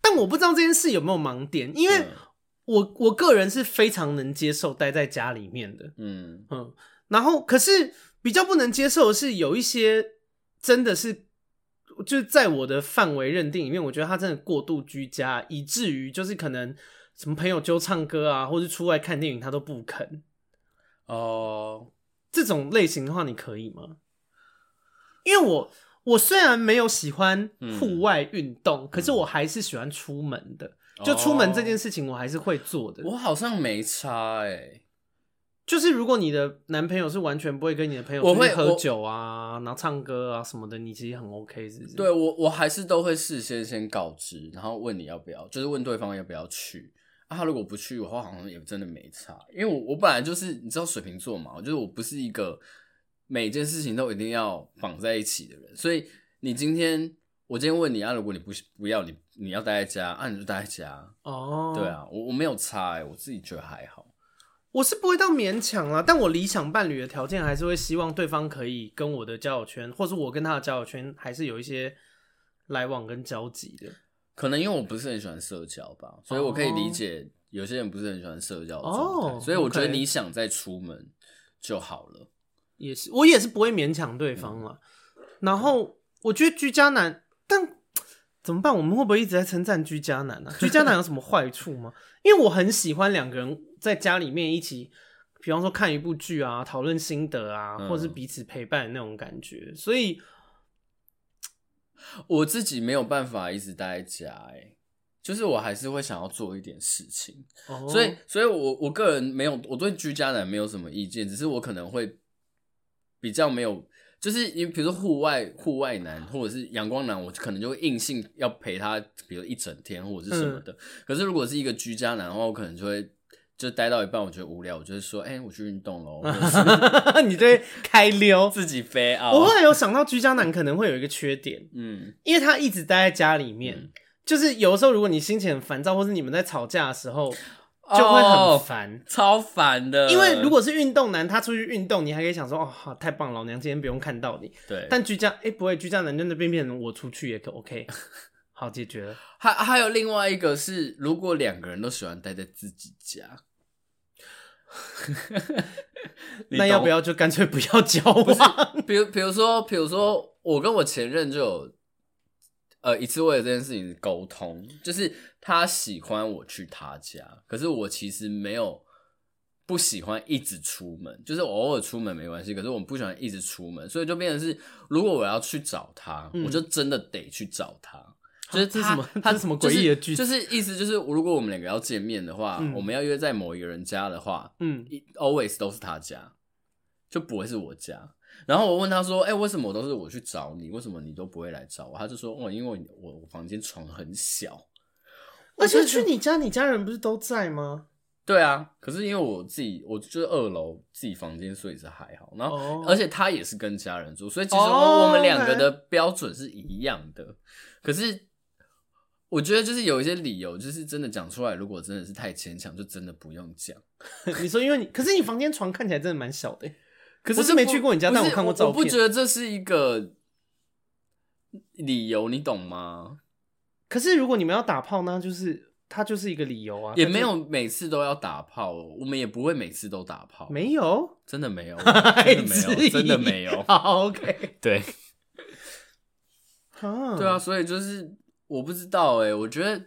但我不知道这件事有没有盲点，因为我我个人是非常能接受待在家里面的，嗯嗯。然后可是比较不能接受的是有一些。真的是，就是在我的范围认定里面，我觉得他真的过度居家，以至于就是可能什么朋友揪唱歌啊，或是出外看电影，他都不肯。哦、uh，这种类型的话，你可以吗？因为我我虽然没有喜欢户外运动，嗯，可是我还是喜欢出门的。就出门这件事情，我还是会做的。我好像没差哎、欸。就是如果你的男朋友是完全不会跟你的朋友我会喝酒啊，然后唱歌啊什么的，你其实很 OK，是不是？对，我我还是都会事先先告知，然后问你要不要，就是问对方要不要去。啊，他如果不去的话，好像也真的没差，因为我我本来就是你知道水瓶座嘛，就是我不是一个每件事情都一定要绑在一起的人，所以你今天我今天问你啊，如果你不不要你你要待在家，啊你就待在家哦。对啊，我我没有差哎，我自己觉得还好。我是不会到勉强啦，但我理想伴侣的条件还是会希望对方可以跟我的交友圈，或是我跟他的交友圈还是有一些来往跟交集的。可能因为我不是很喜欢社交吧，所以我可以理解有些人不是很喜欢社交的状态。哦，所以我觉得你想再出门就好了。也是，我也是不会勉强对方了。嗯。然后我觉得居家男，但怎么办？我们会不会一直在称赞居家男呢？居家男有什么坏处吗？因为我很喜欢两个人。在家里面一起，比方说看一部剧啊，讨论心得啊，嗯，或者是彼此陪伴的那种感觉。所以我自己没有办法一直待在家，哎，就是我还是会想要做一点事情。哦，所以，所以我我个人没有，我对居家男没有什么意见，只是我可能会比较没有，就是你比如说户外户外男或者是阳光男，我可能就会硬性要陪他，比如一整天或者是什么的。嗯，可是如果是一个居家男的话，我可能就会。就待到一半，我觉得无聊，我就会说：“哎、欸，我去运动喽。” 你就会开溜，自己飞啊！我后来有想到，居家男可能会有一个缺点，嗯，因为他一直待在家里面，嗯、就是有的时候，如果你心情很烦躁，或是你们在吵架的时候，就会很烦、哦，超烦的。因为如果是运动男，他出去运动，你还可以想说：“哦，好，太棒，老娘今天不用看到你。”对。但居家，哎、欸，不会，居家男真的变变成我出去也可 OK，好解决了。还还有另外一个是，如果两个人都喜欢待在自己家。那要不要就干脆不要交往？比如，比如说，比如说，我跟我前任就有呃一次为了这件事情沟通，就是他喜欢我去他家，可是我其实没有不喜欢一直出门，就是偶尔出门没关系，可是我们不喜欢一直出门，所以就变成是，如果我要去找他，嗯、我就真的得去找他。就是他，什么他 是什么诡异的剧情？就是意思就是，如果我们两个要见面的话，嗯，我们要约在某一个人家的话，嗯，always 都是他家，就不会是我家。然后我问他说：“哎、欸，为什么我都是我去找你？为什么你都不会来找我？”他就说：“哦，因为我我房间床很小，而且去你家，你家人不是都在吗？”对啊，可是因为我自己，我就是二楼自己房间，所以是还好。然后，oh. 而且他也是跟家人住，所以其实我们两个的标准是一样的。Oh. 可是我觉得就是有一些理由，就是真的讲出来，如果真的是太牵强，就真的不用讲。你说，因为你，可是你房间床看起来真的蛮小的。可是没去过你家，但我看过照片。我不觉得这是一个理由，你懂吗？可是如果你们要打炮呢，就是。它就是一个理由啊，也没有每次都要打炮，我们也不会每次都打炮，没有，真的没有，真的没有，真的没有。好，OK，对，对啊，所以就是我不知道哎，我觉得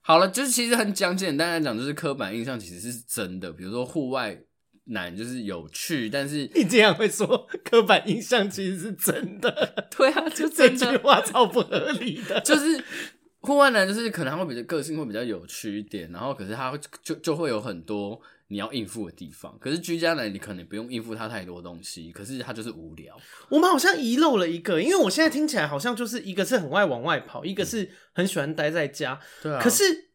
好了，就是其实很讲简单来讲，就是刻板印象其实是真的，比如说户外男就是有趣，但是你这样会说 刻板印象其实是真的，对啊，就这句话超不合理的，就是。户外男就是可能他会比较个性会比较有趣一点，然后可是他会就就会有很多你要应付的地方。可是居家男你可能不用应付他太多东西，可是他就是无聊。我们好像遗漏了一个，因为我现在听起来好像就是一个是很爱往外跑，一个是很喜欢待在家。对啊，可是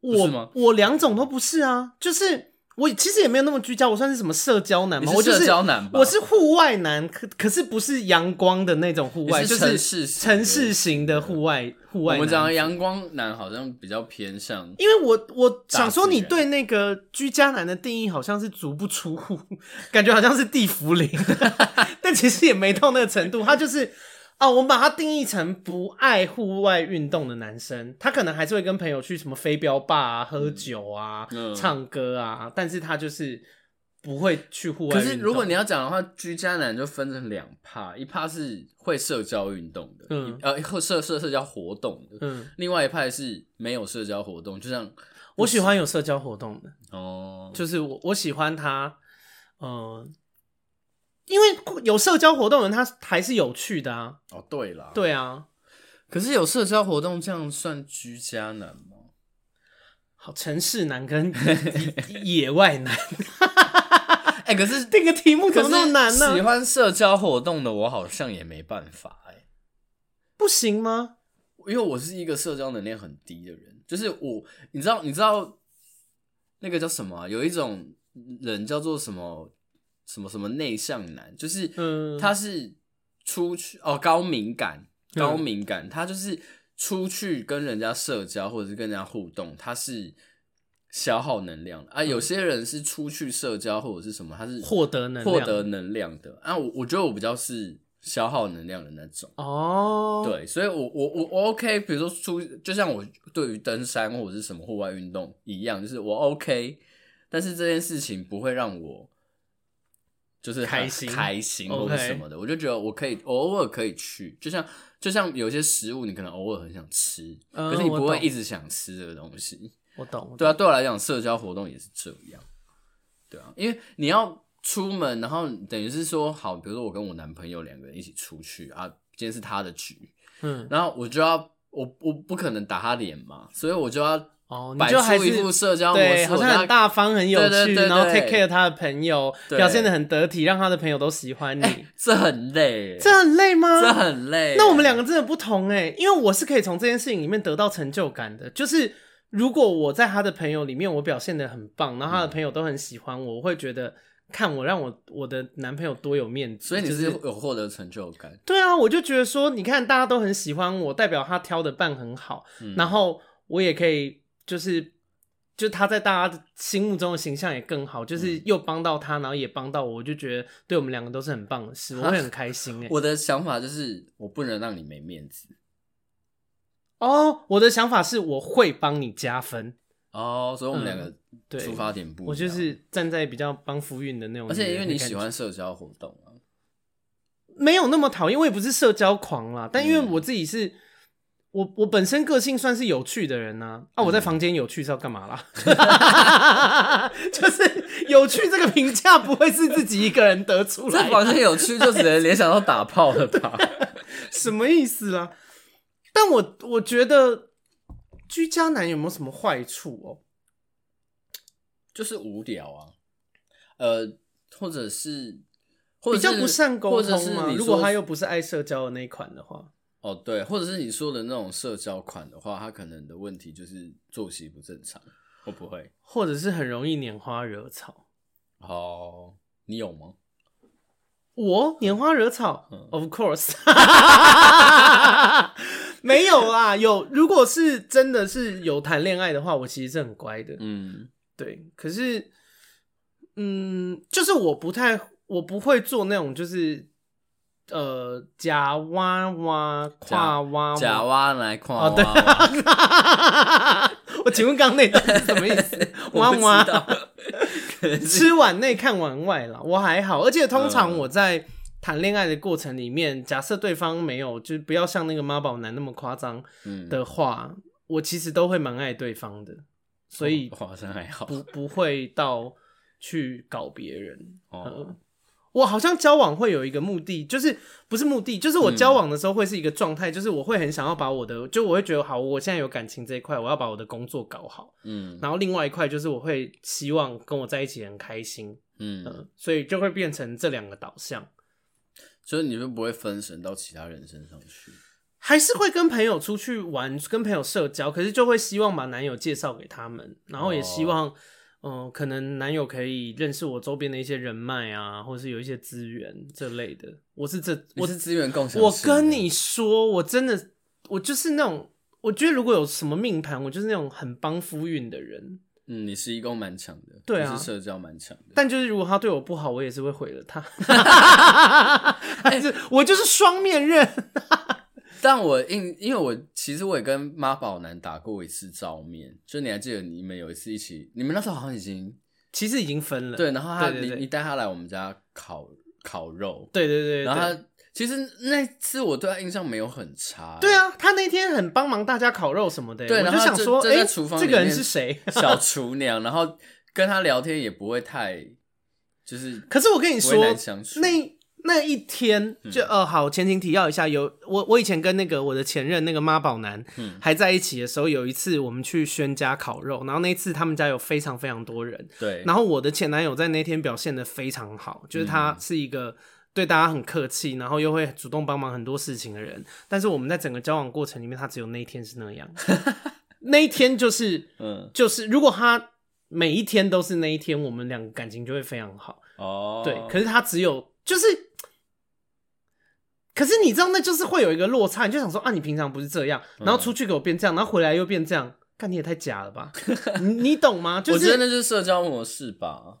我是我两种都不是啊，就是。我其实也没有那么居家，我算是什么社交男吗？我就是社交男吧，我是户外男，可可是不是阳光的那种户外，是城市就是城市型的户外户外。我们讲的阳光男好像比较偏向，因为我我想说你对那个居家男的定义好像是足不出户，感觉好像是地缚灵，但其实也没到那个程度，他就是。哦，我们把它定义成不爱户外运动的男生，他可能还是会跟朋友去什么飞镖吧啊、喝酒啊、嗯、唱歌啊，但是他就是不会去户外。可是如果你要讲的话，居家男就分成两趴，一趴是会社交运动的，嗯，呃，会社社社交活动的，嗯，另外一派是没有社交活动，就像我喜欢有社交活动的。哦，就是我我喜欢他，嗯、呃。因为有社交活动的人，他还是有趣的啊。哦，对了，对啊。可是有社交活动，这样算居家男吗？好，城市男跟 野外男。哎、欸，可是定个题目怎么那么难呢？喜欢社交活动的我好像也没办法哎、欸。不行吗？因为我是一个社交能力很低的人，就是我，你知道，你知道那个叫什么、啊？有一种人叫做什么？什么什么内向男，就是他是出去、嗯、哦高敏感高敏感，他就是出去跟人家社交或者是跟人家互动，他是消耗能量的啊。有些人是出去社交或者是什么，他是获得能获得能量的啊。我我觉得我比较是消耗能量的那种哦。对，所以我我我我 OK，比如说出就像我对于登山或者是什么户外运动一样，就是我 OK，但是这件事情不会让我。就是开心开心或者什么的，我就觉得我可以偶尔可以去，就像就像有些食物，你可能偶尔很想吃，可是你不会一直想吃这个东西。我懂，对啊，对我来讲，社交活动也是这样。对啊，因为你要出门，然后等于是说，好，比如说我跟我男朋友两个人一起出去啊，今天是他的局，嗯，然后我就要我我不可能打他脸嘛，所以我就要。哦，你就还是一副社交模式，对，好像很大方、很有趣，然后 take care 他的朋友，表现的很得体，让他的朋友都喜欢你。欸、这很累，这很累吗？这很累。那我们两个真的不同哎，因为我是可以从这件事情里面得到成就感的。就是如果我在他的朋友里面，我表现的很棒，然后他的朋友都很喜欢我，我会觉得看我让我我的男朋友多有面子。所以你是有获得成就感？对啊，我就觉得说，你看大家都很喜欢我，代表他挑的伴很好，嗯、然后我也可以就是。就他在大家心目中的形象也更好，就是又帮到他，然后也帮到我，我就觉得对我们两个都是很棒的事，我会很开心。我的想法就是，我不能让你没面子。哦，我的想法是，我会帮你加分。哦，所以我们两个出发点不一样。我就是站在比较帮夫运的那种，而且因为你喜欢社交活动啊，没有那么讨厌，我也不是社交狂啦，但因为我自己是。我我本身个性算是有趣的人呐，啊，啊，我在房间有趣是要干嘛啦？就是有趣这个评价不会是自己一个人得出来，在房间有趣就只能联想到打炮了吧？什么意思啊？但我我觉得居家男有没有什么坏处哦？就是无聊啊，呃，或者是或者比较不善沟通吗？如果他又不是爱社交的那一款的话，哦，对，或者是你说的那种社交款的话，他可能的问题就是作息不正常，会不会？或者是很容易拈花惹草。哦，你有吗？我拈花惹草、嗯、，Of course，没有啦。有，如果是真的是有谈恋爱的话，我其实是很乖的。嗯，对。可是，嗯，就是我不太，我不会做那种，就是呃，假娃娃跨娃娃，假娃来跨娃娃。哦、我请问刚刚那段是什么意思？娃娃。吃碗内看碗外啦，我还好，而且通常我在谈恋爱的过程里面，假设对方没有，就是不要像那个妈宝男那么夸张的话，嗯、我其实都会蛮爱对方的，所以好像还好，不不会到去搞别人。哦我好像交往会有一个目的，就是不是目的，就是我交往的时候会是一个状态，嗯、就是我会很想要把我的，就我会觉得好，我现在有感情这一块，我要把我的工作搞好，嗯，然后另外一块就是我会希望跟我在一起很开心，嗯，嗯，所以就会变成这两个导向，所以你就不会分神到其他人身上去，还是会跟朋友出去玩，跟朋友社交，可是就会希望把男友介绍给他们，然后也希望。哦嗯，可能男友可以认识我周边的一些人脉啊，或者是有一些资源这类的。我是这，我是资源共享。我跟你说，我真的，我就是那种，我觉得如果有什么命盘，我就是那种很帮夫运的人。嗯，你是一共蛮强的，对啊，是社交蛮强的。但就是如果他对我不好，我也是会毁了他。还是我就是双面刃。但我因因为我其实我也跟妈宝男打过一次照面，就你还记得你们有一次一起，你们那时候好像已经其实已经分了，对，然后他对对对。你你带他来我们家烤烤肉，对对对，然后他其实那次我对他印象没有很差，对啊，他那天很帮忙大家烤肉什么的，对，我就想说，哎，厨房这个人是谁？小厨娘，然后跟他聊天也不会太就是，可是我跟你说那。那一天就呃好，前情提要一下，有我我以前跟那个我的前任那个妈宝男还在一起的时候，有一次我们去轩家烤肉，然后那一次他们家有非常非常多人，对，然后我的前男友在那天表现的非常好，就是他是一个对大家很客气，然后又会主动帮忙很多事情的人，但是我们在整个交往过程里面，他只有那一天是那样，那一天就是嗯，就是如果他每一天都是那一天，我们两个感情就会非常好。哦，对，可是他只有就是。可是你知道，那就是会有一个落差，你就想说啊，你平常不是这样，然后出去给我变这样，然后回来又变这样，看你也太假了吧？你你懂吗？就是、我觉得那就是社交模式吧。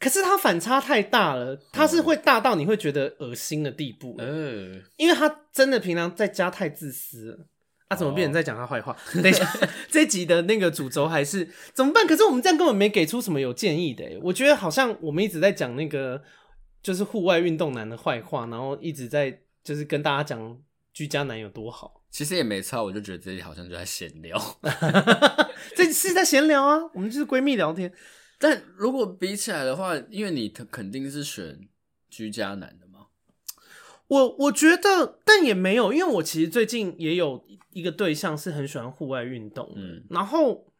可是它反差太大了，它是会大到你会觉得恶心的地步。嗯，因为他真的平常在家太自私了。啊，怎么变成在讲他坏话？哦、等一下，这一集的那个主轴还是怎么办？可是我们这样根本没给出什么有建议的。我觉得好像我们一直在讲那个就是户外运动男的坏话，然后一直在。就是跟大家讲居家男有多好，其实也没差，我就觉得自己好像就在闲聊 这是在闲聊啊，我们就是闺蜜聊天。但如果比起来的话，因为你肯定是选居家男的嘛，我我觉得，但也没有，因为我其实最近也有一个对象是很喜欢户外运动，嗯，然后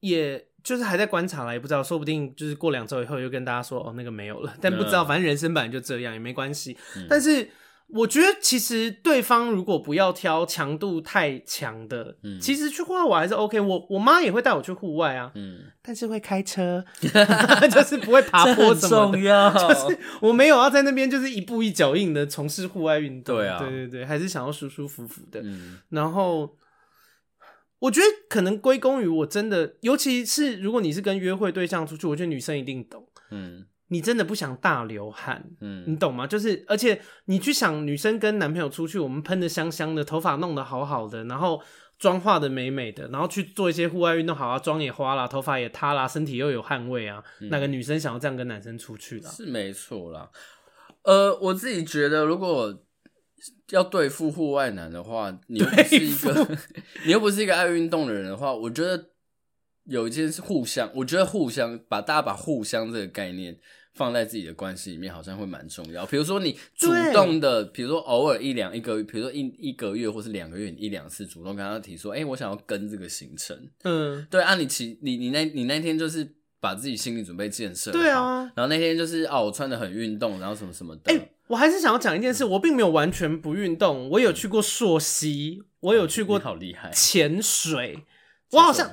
也。就是还在观察啦，也不知道，说不定就是过两周以后又跟大家说哦，那个没有了，但不知道，反正人生本来就这样，也没关系。嗯、但是我觉得，其实对方如果不要挑强度太强的，嗯，其实去户外我还是 OK 我。我我妈也会带我去户外啊，嗯，但是会开车，就是不会爬坡 什么的，重要。就是我没有要在那边就是一步一脚印的从事户外运动，对啊，对对对，还是想要舒舒服服的，嗯，然后。我觉得可能归功于我真的，尤其是如果你是跟约会对象出去，我觉得女生一定懂。嗯，你真的不想大流汗，嗯，你懂吗？就是而且你去想，女生跟男朋友出去，我们喷的香香的，头发弄得好好的，然后妆化的美美的，然后去做一些户外运动，好啊，妆也花啦，头发也塌啦，身体又有汗味啊，哪个女生想要这样跟男生出去的？是没错啦。呃，我自己觉得如果。要对付户外男的话，你又不是一个，你又不是一个爱运动的人的话，我觉得有一件事互相，我觉得互相把大家把互相这个概念放在自己的关系里面，好像会蛮重要。比如说你主动的，比如说偶尔一两一个，比如说一一个月或是两个月一两次主动跟他提说，哎、欸，我想要跟这个行程，嗯，对，啊你，你其你你那你那天就是。把自己心理准备建设。对啊，然后那天就是哦，我穿的很运动，然后什么什么的。哎、欸，我还是想要讲一件事，我并没有完全不运动，我有去过溯溪，我有去过，好厉害，潜水。我好像，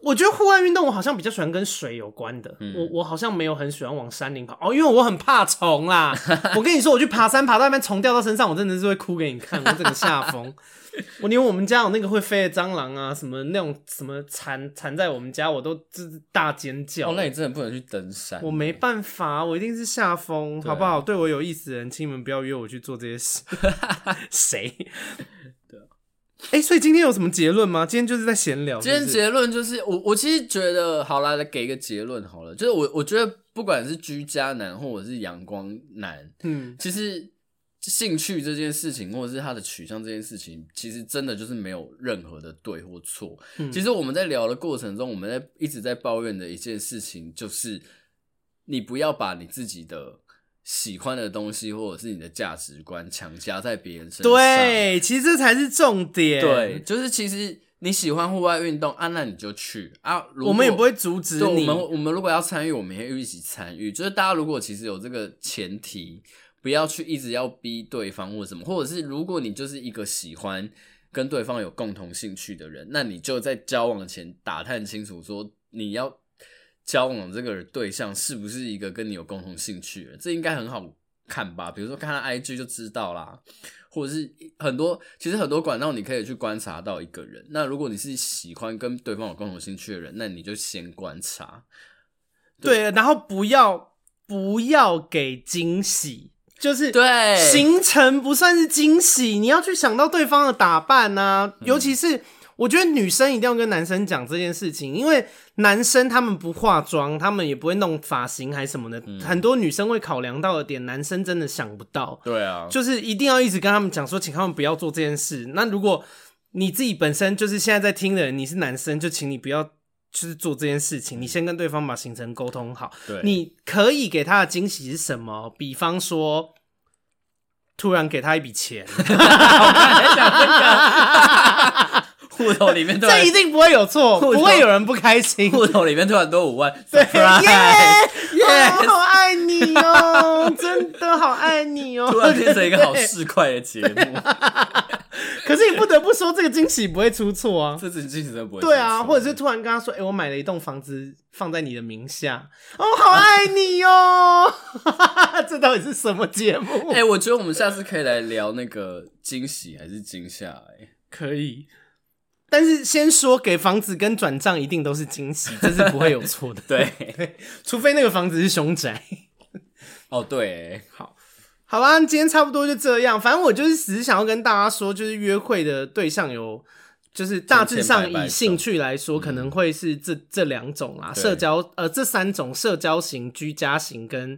我觉得户外运动我好像比较喜欢跟水有关的。嗯、我我好像没有很喜欢往山林跑哦，因为我很怕虫啦。我跟你说，我去爬山，爬到那边虫掉到身上，我真的是会哭给你看，我整个吓疯。我连我们家有那个会飞的蟑螂啊，什么那种什么缠缠在我们家，我都就是大尖叫。哦，那你真的不能去登山。我没办法，我一定是吓疯，好不好？对我有意思的人，请你们不要约我去做这些事。谁？哎、欸，所以今天有什么结论吗？今天就是在闲聊。今天结论就是，我我其实觉得，好啦，来给一个结论好了，就是我我觉得，不管是居家男或者是阳光男，嗯，其实兴趣这件事情，或者是他的取向这件事情，其实真的就是没有任何的对或错。嗯、其实我们在聊的过程中，我们在一直在抱怨的一件事情，就是你不要把你自己的。喜欢的东西，或者是你的价值观强加在别人身上，对，其实这才是重点。对，就是其实你喜欢户外运动啊，那你就去啊，我们也不会阻止你。我们我们如果要参与，我们也会一起参与。就是大家如果其实有这个前提，不要去一直要逼对方或什么，或者是如果你就是一个喜欢跟对方有共同兴趣的人，那你就在交往前打探清楚，说你要。交往这个对象是不是一个跟你有共同兴趣的？这应该很好看吧？比如说看他 IG 就知道啦，或者是很多其实很多管道你可以去观察到一个人。那如果你是喜欢跟对方有共同兴趣的人，那你就先观察。对，对，然后不要不要给惊喜，就是对行程不算是惊喜，你要去想到对方的打扮啊，尤其是。嗯我觉得女生一定要跟男生讲这件事情，因为男生他们不化妆，他们也不会弄发型还是什么的，嗯、很多女生会考量到的点，男生真的想不到。对啊，就是一定要一直跟他们讲说，请他们不要做这件事。那如果你自己本身就是现在在听的人，你是男生，就请你不要就是做这件事情，你先跟对方把行程沟通好。对，你可以给他的惊喜是什么？比方说，突然给他一笔钱。户头里面这一定不会有错，头不会有人不开心。户头里面突然多五万，对，耶，好爱你哦，真的好爱你哦，突然变成一个好市侩的节目。可是你不得不说，这个惊喜不会出错啊，这次惊喜真的不会。对啊，或者是突然跟他说，哎、欸，我买了一栋房子放在你的名下，哦，好爱你哦，这到底是什么节目？哎、欸，我觉得我们下次可以来聊那个惊喜还是惊吓？哎，可以。但是先说，给房子跟转账一定都是惊喜，这是不会有错的。对，对，除非那个房子是凶宅。哦，对，好，好啦，今天差不多就这样。反正我就是只是想要跟大家说，就是约会的对象有，就是大致上以兴趣来说，可能会是这这两种啦，嗯、社交呃这三种社交型、居家型跟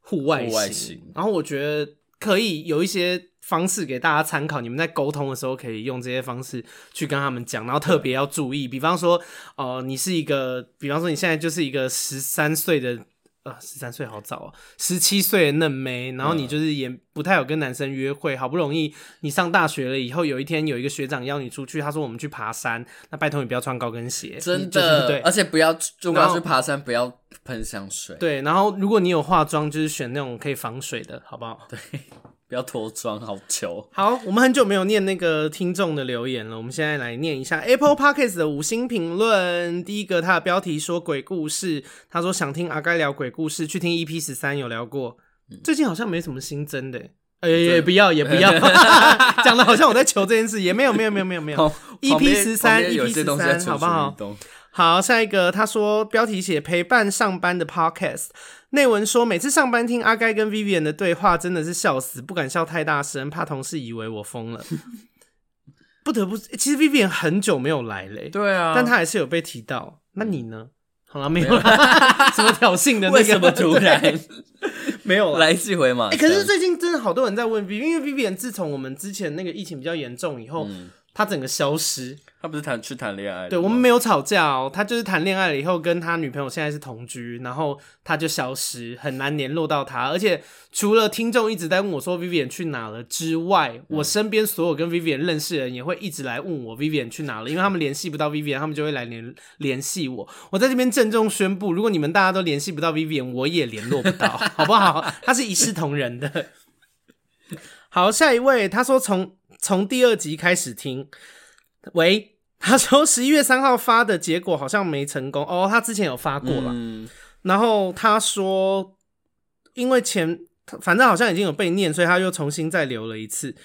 户外型。户外型。然后我觉得可以有一些。方式给大家参考，你们在沟通的时候可以用这些方式去跟他们讲，然后特别要注意，比方说，呃，你是一个，比方说你现在就是一个十三岁的，呃，十三岁好早哦，十七岁的嫩妹，然后你就是也不太有跟男生约会，好不容易你上大学了以后，有一天有一个学长邀你出去，他说我们去爬山，那拜托你不要穿高跟鞋，真的，对，而且不要如果要去爬山，不要喷香水，对，然后如果你有化妆，就是选那种可以防水的，好不好？对。不要脱妆，好糗。好，我们很久没有念那个听众的留言了，我们现在来念一下 Apple Podcast 的五星评论。第一个，他的标题说鬼故事，他说想听阿该聊鬼故事，去听 EP 十三有聊过。最近好像没什么新增的，哎、欸，也不要，也不要，讲的好像我在求这件事，也没有，没有，没有，没有，没有。EP 十三，EP 十三，好不好？好，下一个，他说标题写陪伴上班的 Podcast。内文说，每次上班听阿该跟 Vivian 的对话，真的是笑死，不敢笑太大声，怕同事以为我疯了。不得不，其实 Vivian 很久没有来嘞，对啊，但他还是有被提到。那你呢？好了，没有啦，什么挑衅的那个？为什么突然 没有了？来一回嘛。哎，可是最近真的好多人在问 Vivian，因为 Vivian 自从我们之前那个疫情比较严重以后，嗯、他整个消失。他不是谈去谈恋爱？对，我们没有吵架哦，他就是谈恋爱了以后，跟他女朋友现在是同居，然后他就消失，很难联络到他。而且除了听众一直在问我说 Vivian 去哪了之外，嗯、我身边所有跟 Vivian 认识的人也会一直来问我 Vivian 去哪了，因为他们联系不到 Vivian，他们就会来联联系我。我在这边郑重宣布，如果你们大家都联系不到 Vivian，我也联络不到，好不好？他是一视同仁的。好，下一位，他说从从第二集开始听，喂。他说十一月三号发的结果好像没成功哦，他之前有发过了。嗯、然后他说，因为前反正好像已经有被念，所以他又重新再留了一次。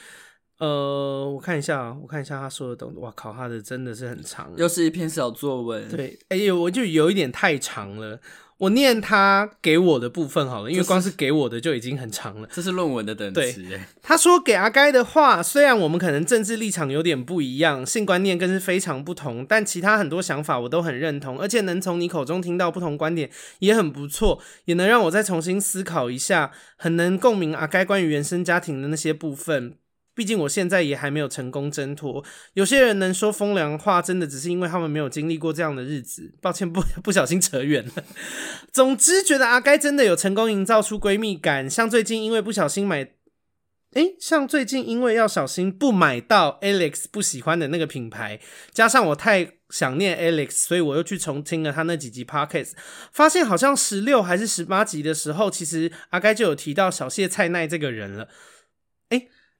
呃，我看一下，我看一下他说的东西。哇靠，他的真的是很长，又是一篇小作文。对，哎呦，我就有一点太长了。我念他给我的部分好了，因为光是给我的就已经很长了。这是论文的等级。对，他说给阿该的话，虽然我们可能政治立场有点不一样，性观念更是非常不同，但其他很多想法我都很认同，而且能从你口中听到不同观点也很不错，也能让我再重新思考一下，很能共鸣阿该关于原生家庭的那些部分。毕竟我现在也还没有成功挣脱。有些人能说风凉话，真的只是因为他们没有经历过这样的日子。抱歉，不 不小心扯远了。总之，觉得阿该真的有成功营造出闺蜜感。像最近因为不小心买，诶，像最近因为要小心不买到 Alex 不喜欢的那个品牌，加上我太想念 Alex，所以我又去重听了他那几集 Podcast，发现好像十六还是十八集的时候，其实阿该就有提到小谢菜奈这个人了。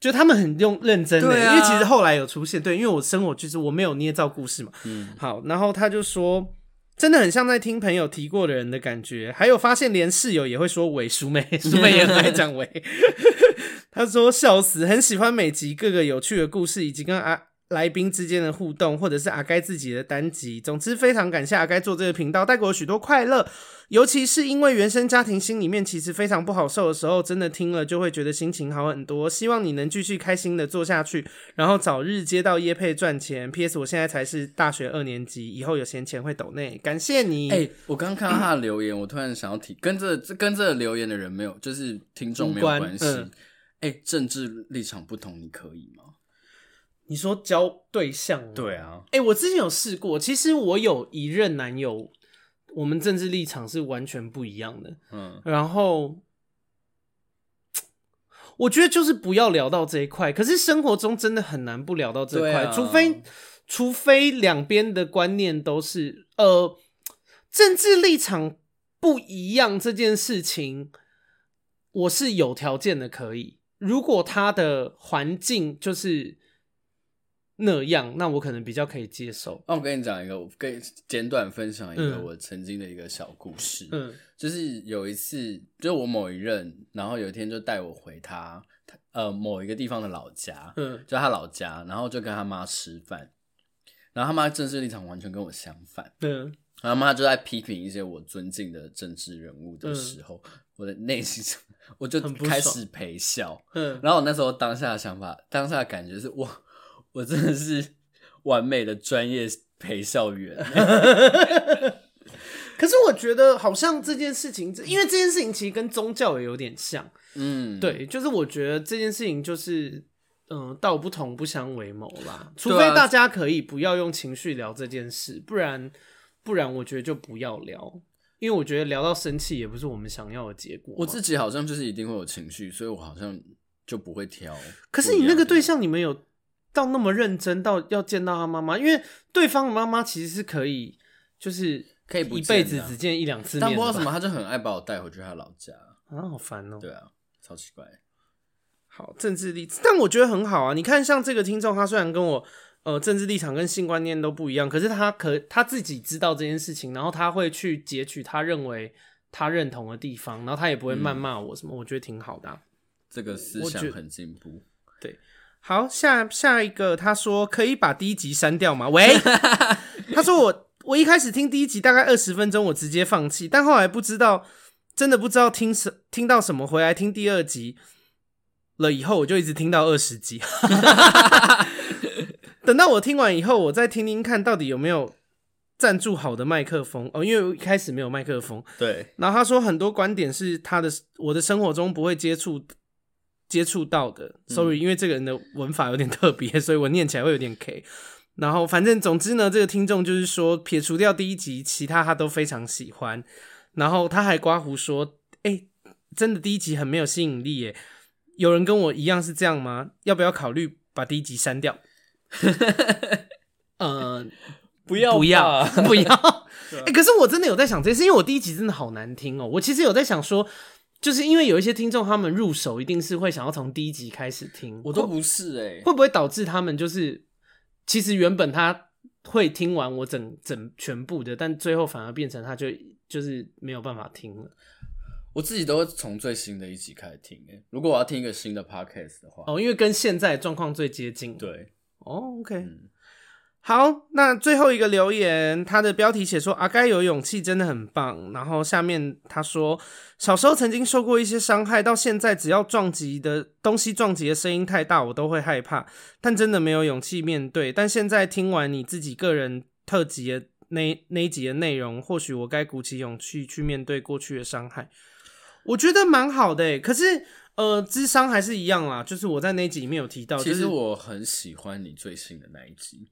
诶。就他们很用认真的，啊、因为其实后来有出现，对，因为我生活就是我没有捏造故事嘛，嗯，好，然后他就说，真的很像在听朋友提过的人的感觉，还有发现连室友也会说伪淑美，淑美也很爱讲伪，他说笑死，很喜欢每集各个有趣的故事，以及跟阿。来宾之间的互动，或者是阿该自己的单集，总之非常感谢阿该做这个频道，带给我许多快乐。尤其是因为原生家庭心里面其实非常不好受的时候，真的听了就会觉得心情好很多。希望你能继续开心的做下去，然后早日接到业配赚钱。P.S. 我现在才是大学二年级，以后有闲钱会抖内，感谢你。哎、欸，我刚刚看到他的留言，嗯、我突然想要提，跟这跟这留言的人没有，就是听众没有关系。哎、嗯欸，政治立场不同，你可以吗？你说交对象？对啊，哎、欸，我之前有试过。其实我有一任男友，我们政治立场是完全不一样的。嗯，然后我觉得就是不要聊到这一块。可是生活中真的很难不聊到这块，啊、除非除非两边的观念都是呃政治立场不一样这件事情，我是有条件的可以。如果他的环境就是。那样，那我可能比较可以接受。那我跟你讲一个，我跟简短分享一个我曾经的一个小故事。嗯，就是有一次，就我某一任，然后有一天就带我回他，呃，某一个地方的老家，嗯，就他老家，然后就跟他妈吃饭，然后他妈政治立场完全跟我相反，嗯，然后他妈就在批评一些我尊敬的政治人物的时候，嗯，我的内心我就开始陪笑，嗯，然后我那时候当下的想法，当下的感觉是哇。我真的是完美的专业陪笑员，可是我觉得好像这件事情，因为这件事情其实跟宗教也有点像，嗯，对，就是我觉得这件事情就是，嗯、呃，道不同不相为谋啦，除非大家可以不要用情绪聊这件事，不然不然我觉得就不要聊，因为我觉得聊到生气也不是我们想要的结果。我自己好像就是一定会有情绪，所以我好像就不会挑。可是你那个对象，你们有？到那么认真到要见到他妈妈，因为对方的妈妈其实是可以，就是可以一辈子只见一两次面。但不知道什么，他就很爱把我带回去他老家啊，好烦哦、喔。对啊，超奇怪。好，政治立场，但我觉得很好啊。你看，像这个听众，他虽然跟我呃政治立场跟性观念都不一样，可是他可他自己知道这件事情，然后他会去截取他认为他认同的地方，然后他也不会谩骂我什么，嗯、我觉得挺好的、啊。这个思想很进步，对。好，下下一个，他说可以把第一集删掉吗？喂，他说我我一开始听第一集大概二十分钟，我直接放弃，但后来不知道，真的不知道听什听到什么，回来听第二集了以后，我就一直听到二十集。等到我听完以后，我再听听看到底有没有赞助好的麦克风哦，因为我一开始没有麦克风。对，然后他说很多观点是他的我的生活中不会接触。接触到的，sorry，因为这个人的文法有点特别，所以我念起来会有点 K。然后反正总之呢，这个听众就是说，撇除掉第一集，其他他都非常喜欢。然后他还刮胡说：“哎，真的第一集很没有吸引力耶。”有人跟我一样是这样吗？要不要考虑把第一集删掉？呃，不要，不要，不要。哎，可是我真的有在想这件事，因为我第一集真的好难听哦。我其实有在想说。就是因为有一些听众，他们入手一定是会想要从第一集开始听，我都不是哎、欸，会不会导致他们就是其实原本他会听完我整整全部的，但最后反而变成他就就是没有办法听了。我自己都会从最新的一集开始听哎，如果我要听一个新的 podcast 的话，哦，因为跟现在状况最接近。对，哦，OK。嗯好，那最后一个留言，他的标题写说阿该有勇气真的很棒。然后下面他说，小时候曾经受过一些伤害，到现在只要撞击的东西撞击的声音太大，我都会害怕，但真的没有勇气面对。但现在听完你自己个人特辑的那那一集的内容，或许我该鼓起勇气去面对过去的伤害。我觉得蛮好的，可是呃，智商还是一样啦，就是我在那集里面有提到，其实我很喜欢你最新的那一集。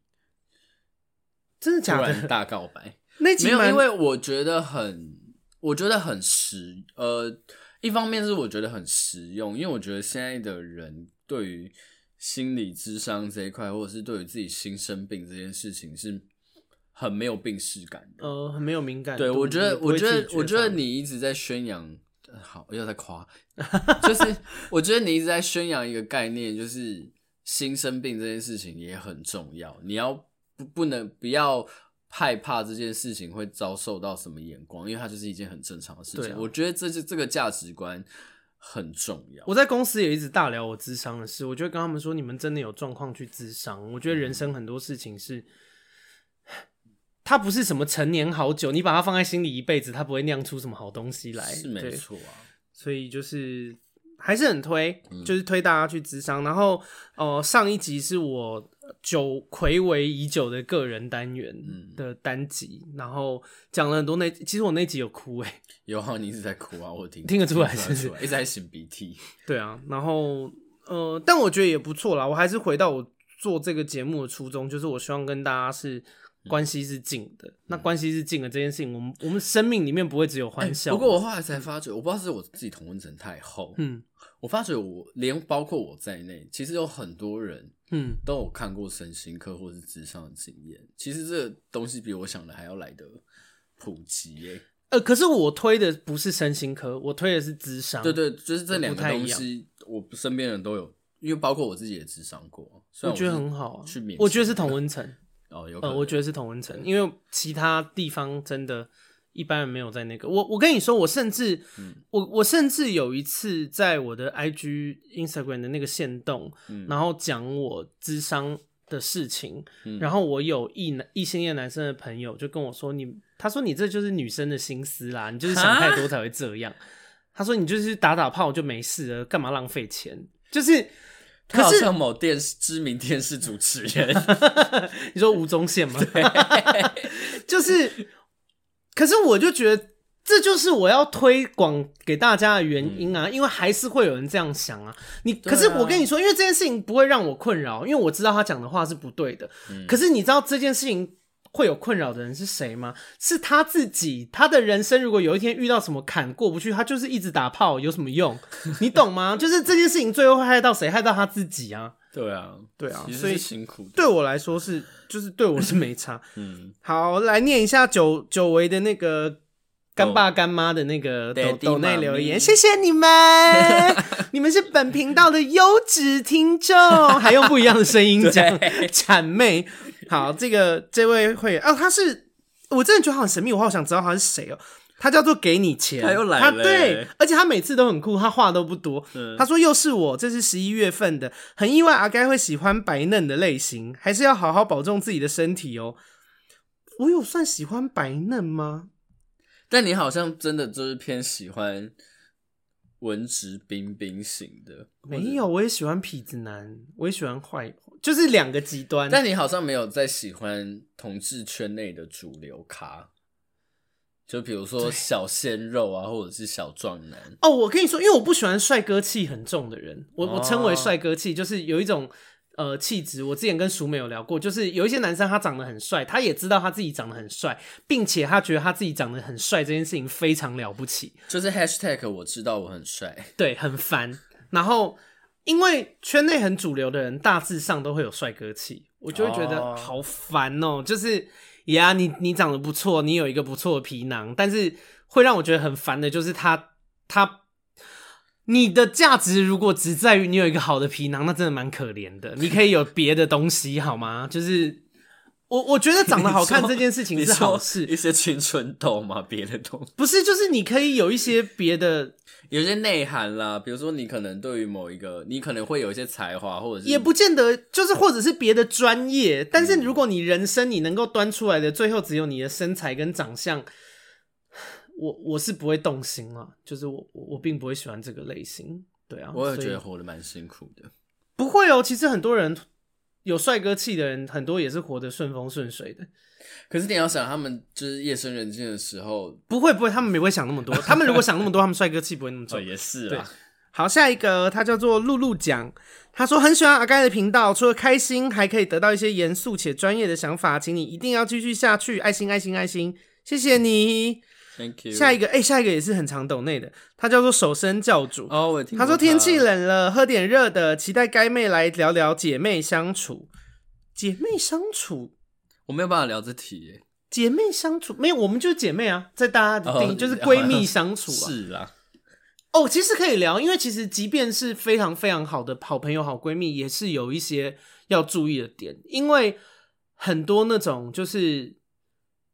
真的假的？大告白 那集没有，因为我觉得很，我觉得很实。呃，一方面是我觉得很实用，因为我觉得现在的人对于心理智商这一块，或者是对于自己心生病这件事情，是很没有病识感的。呃，很没有敏感。对，我觉得，我觉得，我觉得你一直在宣扬，好，又在夸，就是我觉得你一直在宣扬一个概念，就是心生病这件事情也很重要，你要。不，不能不要害怕这件事情会遭受到什么眼光，因为它就是一件很正常的事情。啊、我觉得这是这个价值观很重要。我在公司也一直大聊我智商的事，我就跟他们说，你们真的有状况去智商。我觉得人生很多事情是，它不是什么陈年好酒，你把它放在心里一辈子，它不会酿出什么好东西来。是没错啊，所以就是还是很推，就是推大家去智商。然后哦、呃，上一集是我。久睽违已久的个人单元的单集，嗯、然后讲了很多那，其实我那集有哭诶、欸，有啊，你一直在哭啊，我听听得出来是不是，一直在擤鼻涕。对啊，然后呃，但我觉得也不错啦。我还是回到我做这个节目的初衷，就是我希望跟大家是关系是近的。嗯、那关系是近的这件事情，我们我们生命里面不会只有欢笑、欸。不过我后来才发觉，我不知道是我自己同温层太厚，嗯，我发觉我连包括我在内，其实有很多人。嗯，都有看过身心科或是智商的经验。其实这个东西比我想的还要来得普及耶。呃，可是我推的不是身心科，我推的是智商。对对，就是这两个东西，我身边人都有，因为包括我自己也智商过。我，我觉得很好啊，去我觉得是同温层。哦，有呃，我觉得是同温层，因为其他地方真的。一般人没有在那个，我我跟你说，我甚至，嗯、我我甚至有一次在我的 IG Instagram 的那个线动，嗯、然后讲我智商的事情，嗯、然后我有异男异性恋男生的朋友就跟我说，你他说你这就是女生的心思啦，你就是想太多才会这样。他说你就是打打炮就没事了，干嘛浪费钱？就是，他好像某电视知名电视主持人，你说吴宗宪吗？就是。可是我就觉得这就是我要推广给大家的原因啊，嗯、因为还是会有人这样想啊。你、啊、可是我跟你说，因为这件事情不会让我困扰，因为我知道他讲的话是不对的。嗯、可是你知道这件事情会有困扰的人是谁吗？是他自己。他的人生如果有一天遇到什么坎过不去，他就是一直打炮，有什么用？你懂吗？就是这件事情最后会害到谁？害到他自己啊。对啊，对啊，所以辛苦。对我来说是，就是对我是没差。嗯，好，来念一下久久违的那个干爸干妈的那个抖抖内留言，谢谢你们，你们是本频道的优质听众，还用不一样的声音 讲谄媚。好，这个这位会员哦，他是我真的觉得他很神秘，我好想知道他是谁哦。他叫做给你钱，他又来了，对，而且他每次都很酷，他话都不多。嗯、他说又是我，这是十一月份的，很意外阿该会喜欢白嫩的类型，还是要好好保重自己的身体哦。我有算喜欢白嫩吗？但你好像真的就是偏喜欢文质彬彬型的，没有，我也喜欢痞子男，我也喜欢坏，就是两个极端。但你好像没有在喜欢同志圈内的主流咖。就比如说小鲜肉啊，或者是小壮男。哦，我跟你说，因为我不喜欢帅哥气很重的人，我我称为帅哥气，就是有一种。呃，气质，我之前跟淑美有聊过，就是有一些男生他长得很帅，他也知道他自己长得很帅，并且他觉得他自己长得很帅这件事情非常了不起，就是 hashtag 我知道我很帅，对，很烦。然后因为圈内很主流的人大致上都会有帅哥气，我就会觉得好烦哦、喔。就是呀，你你长得不错，你有一个不错的皮囊，但是会让我觉得很烦的就是他他。你的价值如果只在于你有一个好的皮囊，那真的蛮可怜的。你可以有别的东西好吗？就是我我觉得长得好看这件事情是好事。一些青春痘嘛，别的东西不是，就是你可以有一些别的，有些内涵啦。比如说，你可能对于某一个，你可能会有一些才华，或者是也不见得，就是或者是别的专业。但是如果你人生你能够端出来的，最后只有你的身材跟长相。我我是不会动心啊，就是我我并不会喜欢这个类型，对啊，我也觉得活得蛮辛苦的。不会哦，其实很多人有帅哥气的人，很多也是活得顺风顺水的。可是你要想，他们就是夜深人静的时候，不会不会，他们没会想那么多。他们如果想那么多，他们帅哥气不会那么重。哦，也是啊。好，下一个他叫做露露讲，他说很喜欢阿盖的频道，除了开心，还可以得到一些严肃且专业的想法，请你一定要继续下去，爱心爱心爱心，谢谢你。Thank you. 下一个，哎、欸，下一个也是很常抖内的，他叫做手生教主。哦，我听。他说天气冷了，喝点热的，期待该妹来聊聊姐妹相处。姐妹相处，我没有办法聊这题耶。姐妹相处没有，我们就是姐妹啊，在大家的定义、哦、就是闺蜜相处啊。是啊。哦，其实可以聊，因为其实即便是非常非常好的好朋友、好闺蜜，也是有一些要注意的点，因为很多那种就是。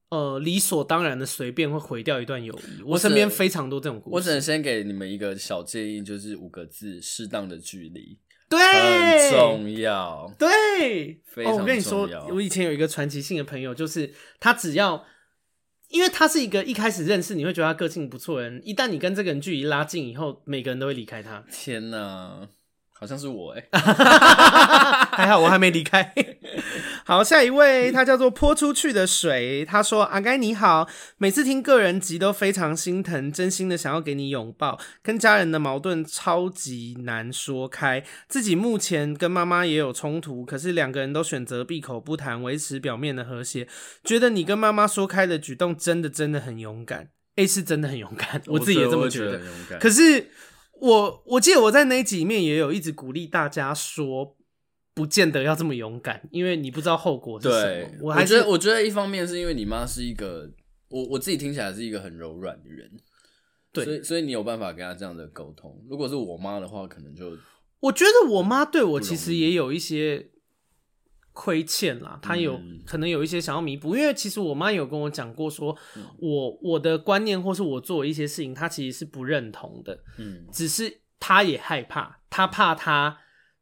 呃，理所当然的随便会毁掉一段友谊。我身边非常多这种故事。我只能先给你们一个小建议，就是五个字：适当的距离。对，很重要。对，非常重要。哦，我跟你说，我以前有一个传奇性的朋友，就是他只要，因为他是一个一开始认识你会觉得他个性不错的人，一旦你跟这个人距离拉近以后，每个人都会离开他。天哪！好像是我哎、欸，还好我还没离开。好，下一位，他叫做泼出去的水。他说：“阿该你好，每次听个人集都非常心疼，真心的想要给你拥抱。跟家人的矛盾超级难说开，自己目前跟妈妈也有冲突，可是两个人都选择闭口不谈，维持表面的和谐。觉得你跟妈妈说开的举动真的真的很勇敢，A 是真的很勇敢，我自己也这么觉得。觉得可是。”我我记得我在那一集里面也有一直鼓励大家说，不见得要这么勇敢，因为你不知道后果是什么。对，我还觉得，我觉得一方面是因为你妈是一个，我我自己听起来是一个很柔软的人，对，所以所以你有办法跟她这样的沟通。如果是我妈的话，可能就我觉得我妈对我其实也有一些。亏欠啦，她有可能有一些想要弥补，因为其实我妈有跟我讲过说，说我我的观念或是我做一些事情，她其实是不认同的，嗯，只是她也害怕，她怕她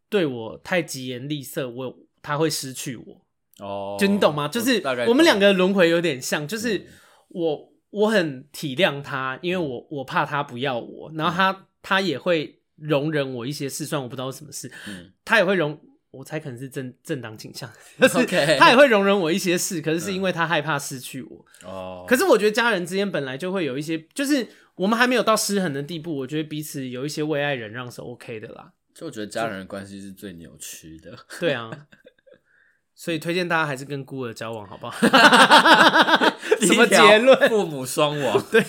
对我太疾言厉色，我他会失去我，哦，就你懂吗？就是我们两个轮回有点像，就是我我很体谅他，因为我我怕他不要我，然后他他也会容忍我一些事，虽然我不知道是什么事，嗯，他也会容。我猜可能是正正当倾向，就是他也会容忍我一些事，可是是因为他害怕失去我。哦，可是我觉得家人之间本来就会有一些，就是我们还没有到失衡的地步，我觉得彼此有一些为爱忍让是 OK 的啦。就我觉得家人的关系是最扭曲的。对啊，所以推荐大家还是跟孤儿交往，好不好？什么结论？父母双亡。对。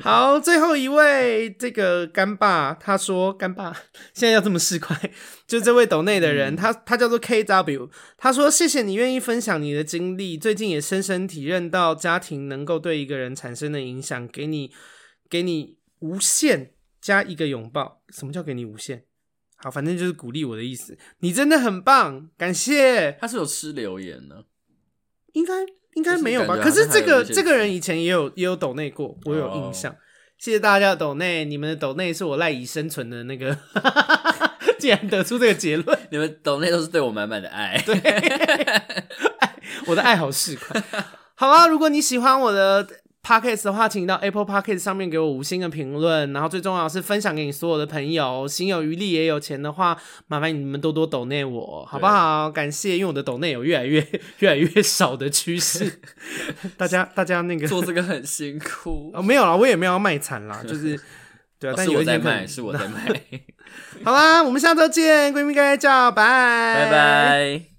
好，最后一位这个干爸，他说干爸现在要这么市侩，就这位斗内的人，嗯、他他叫做 KW，他说谢谢你愿意分享你的经历，最近也深深体认到家庭能够对一个人产生的影响，给你给你无限加一个拥抱，什么叫给你无限？好，反正就是鼓励我的意思，你真的很棒，感谢。他是有吃留言呢，应该。应该没有吧？可是这个这个人以前也有也有抖内过，我有印象。Oh. 谢谢大家的抖内，你们的抖内是我赖以生存的那个。竟然得出这个结论，你们抖内都是对我满满的爱。对，我的爱好市侩。好啊，如果你喜欢我的 Podcast 的话，请到 Apple Podcast 上面给我五星的评论，然后最重要的是分享给你所有的朋友。心有余力也有钱的话，麻烦你们多多抖内我，好不好？感谢，因为我的抖内有越来越 越来越少的趋势。大家大家那个做这个很辛苦 哦，没有啦，我也没有要卖惨啦，就是对啊，哦、但是我在卖，是我在卖。好啦，我们下周见，闺蜜该该叫，拜拜拜。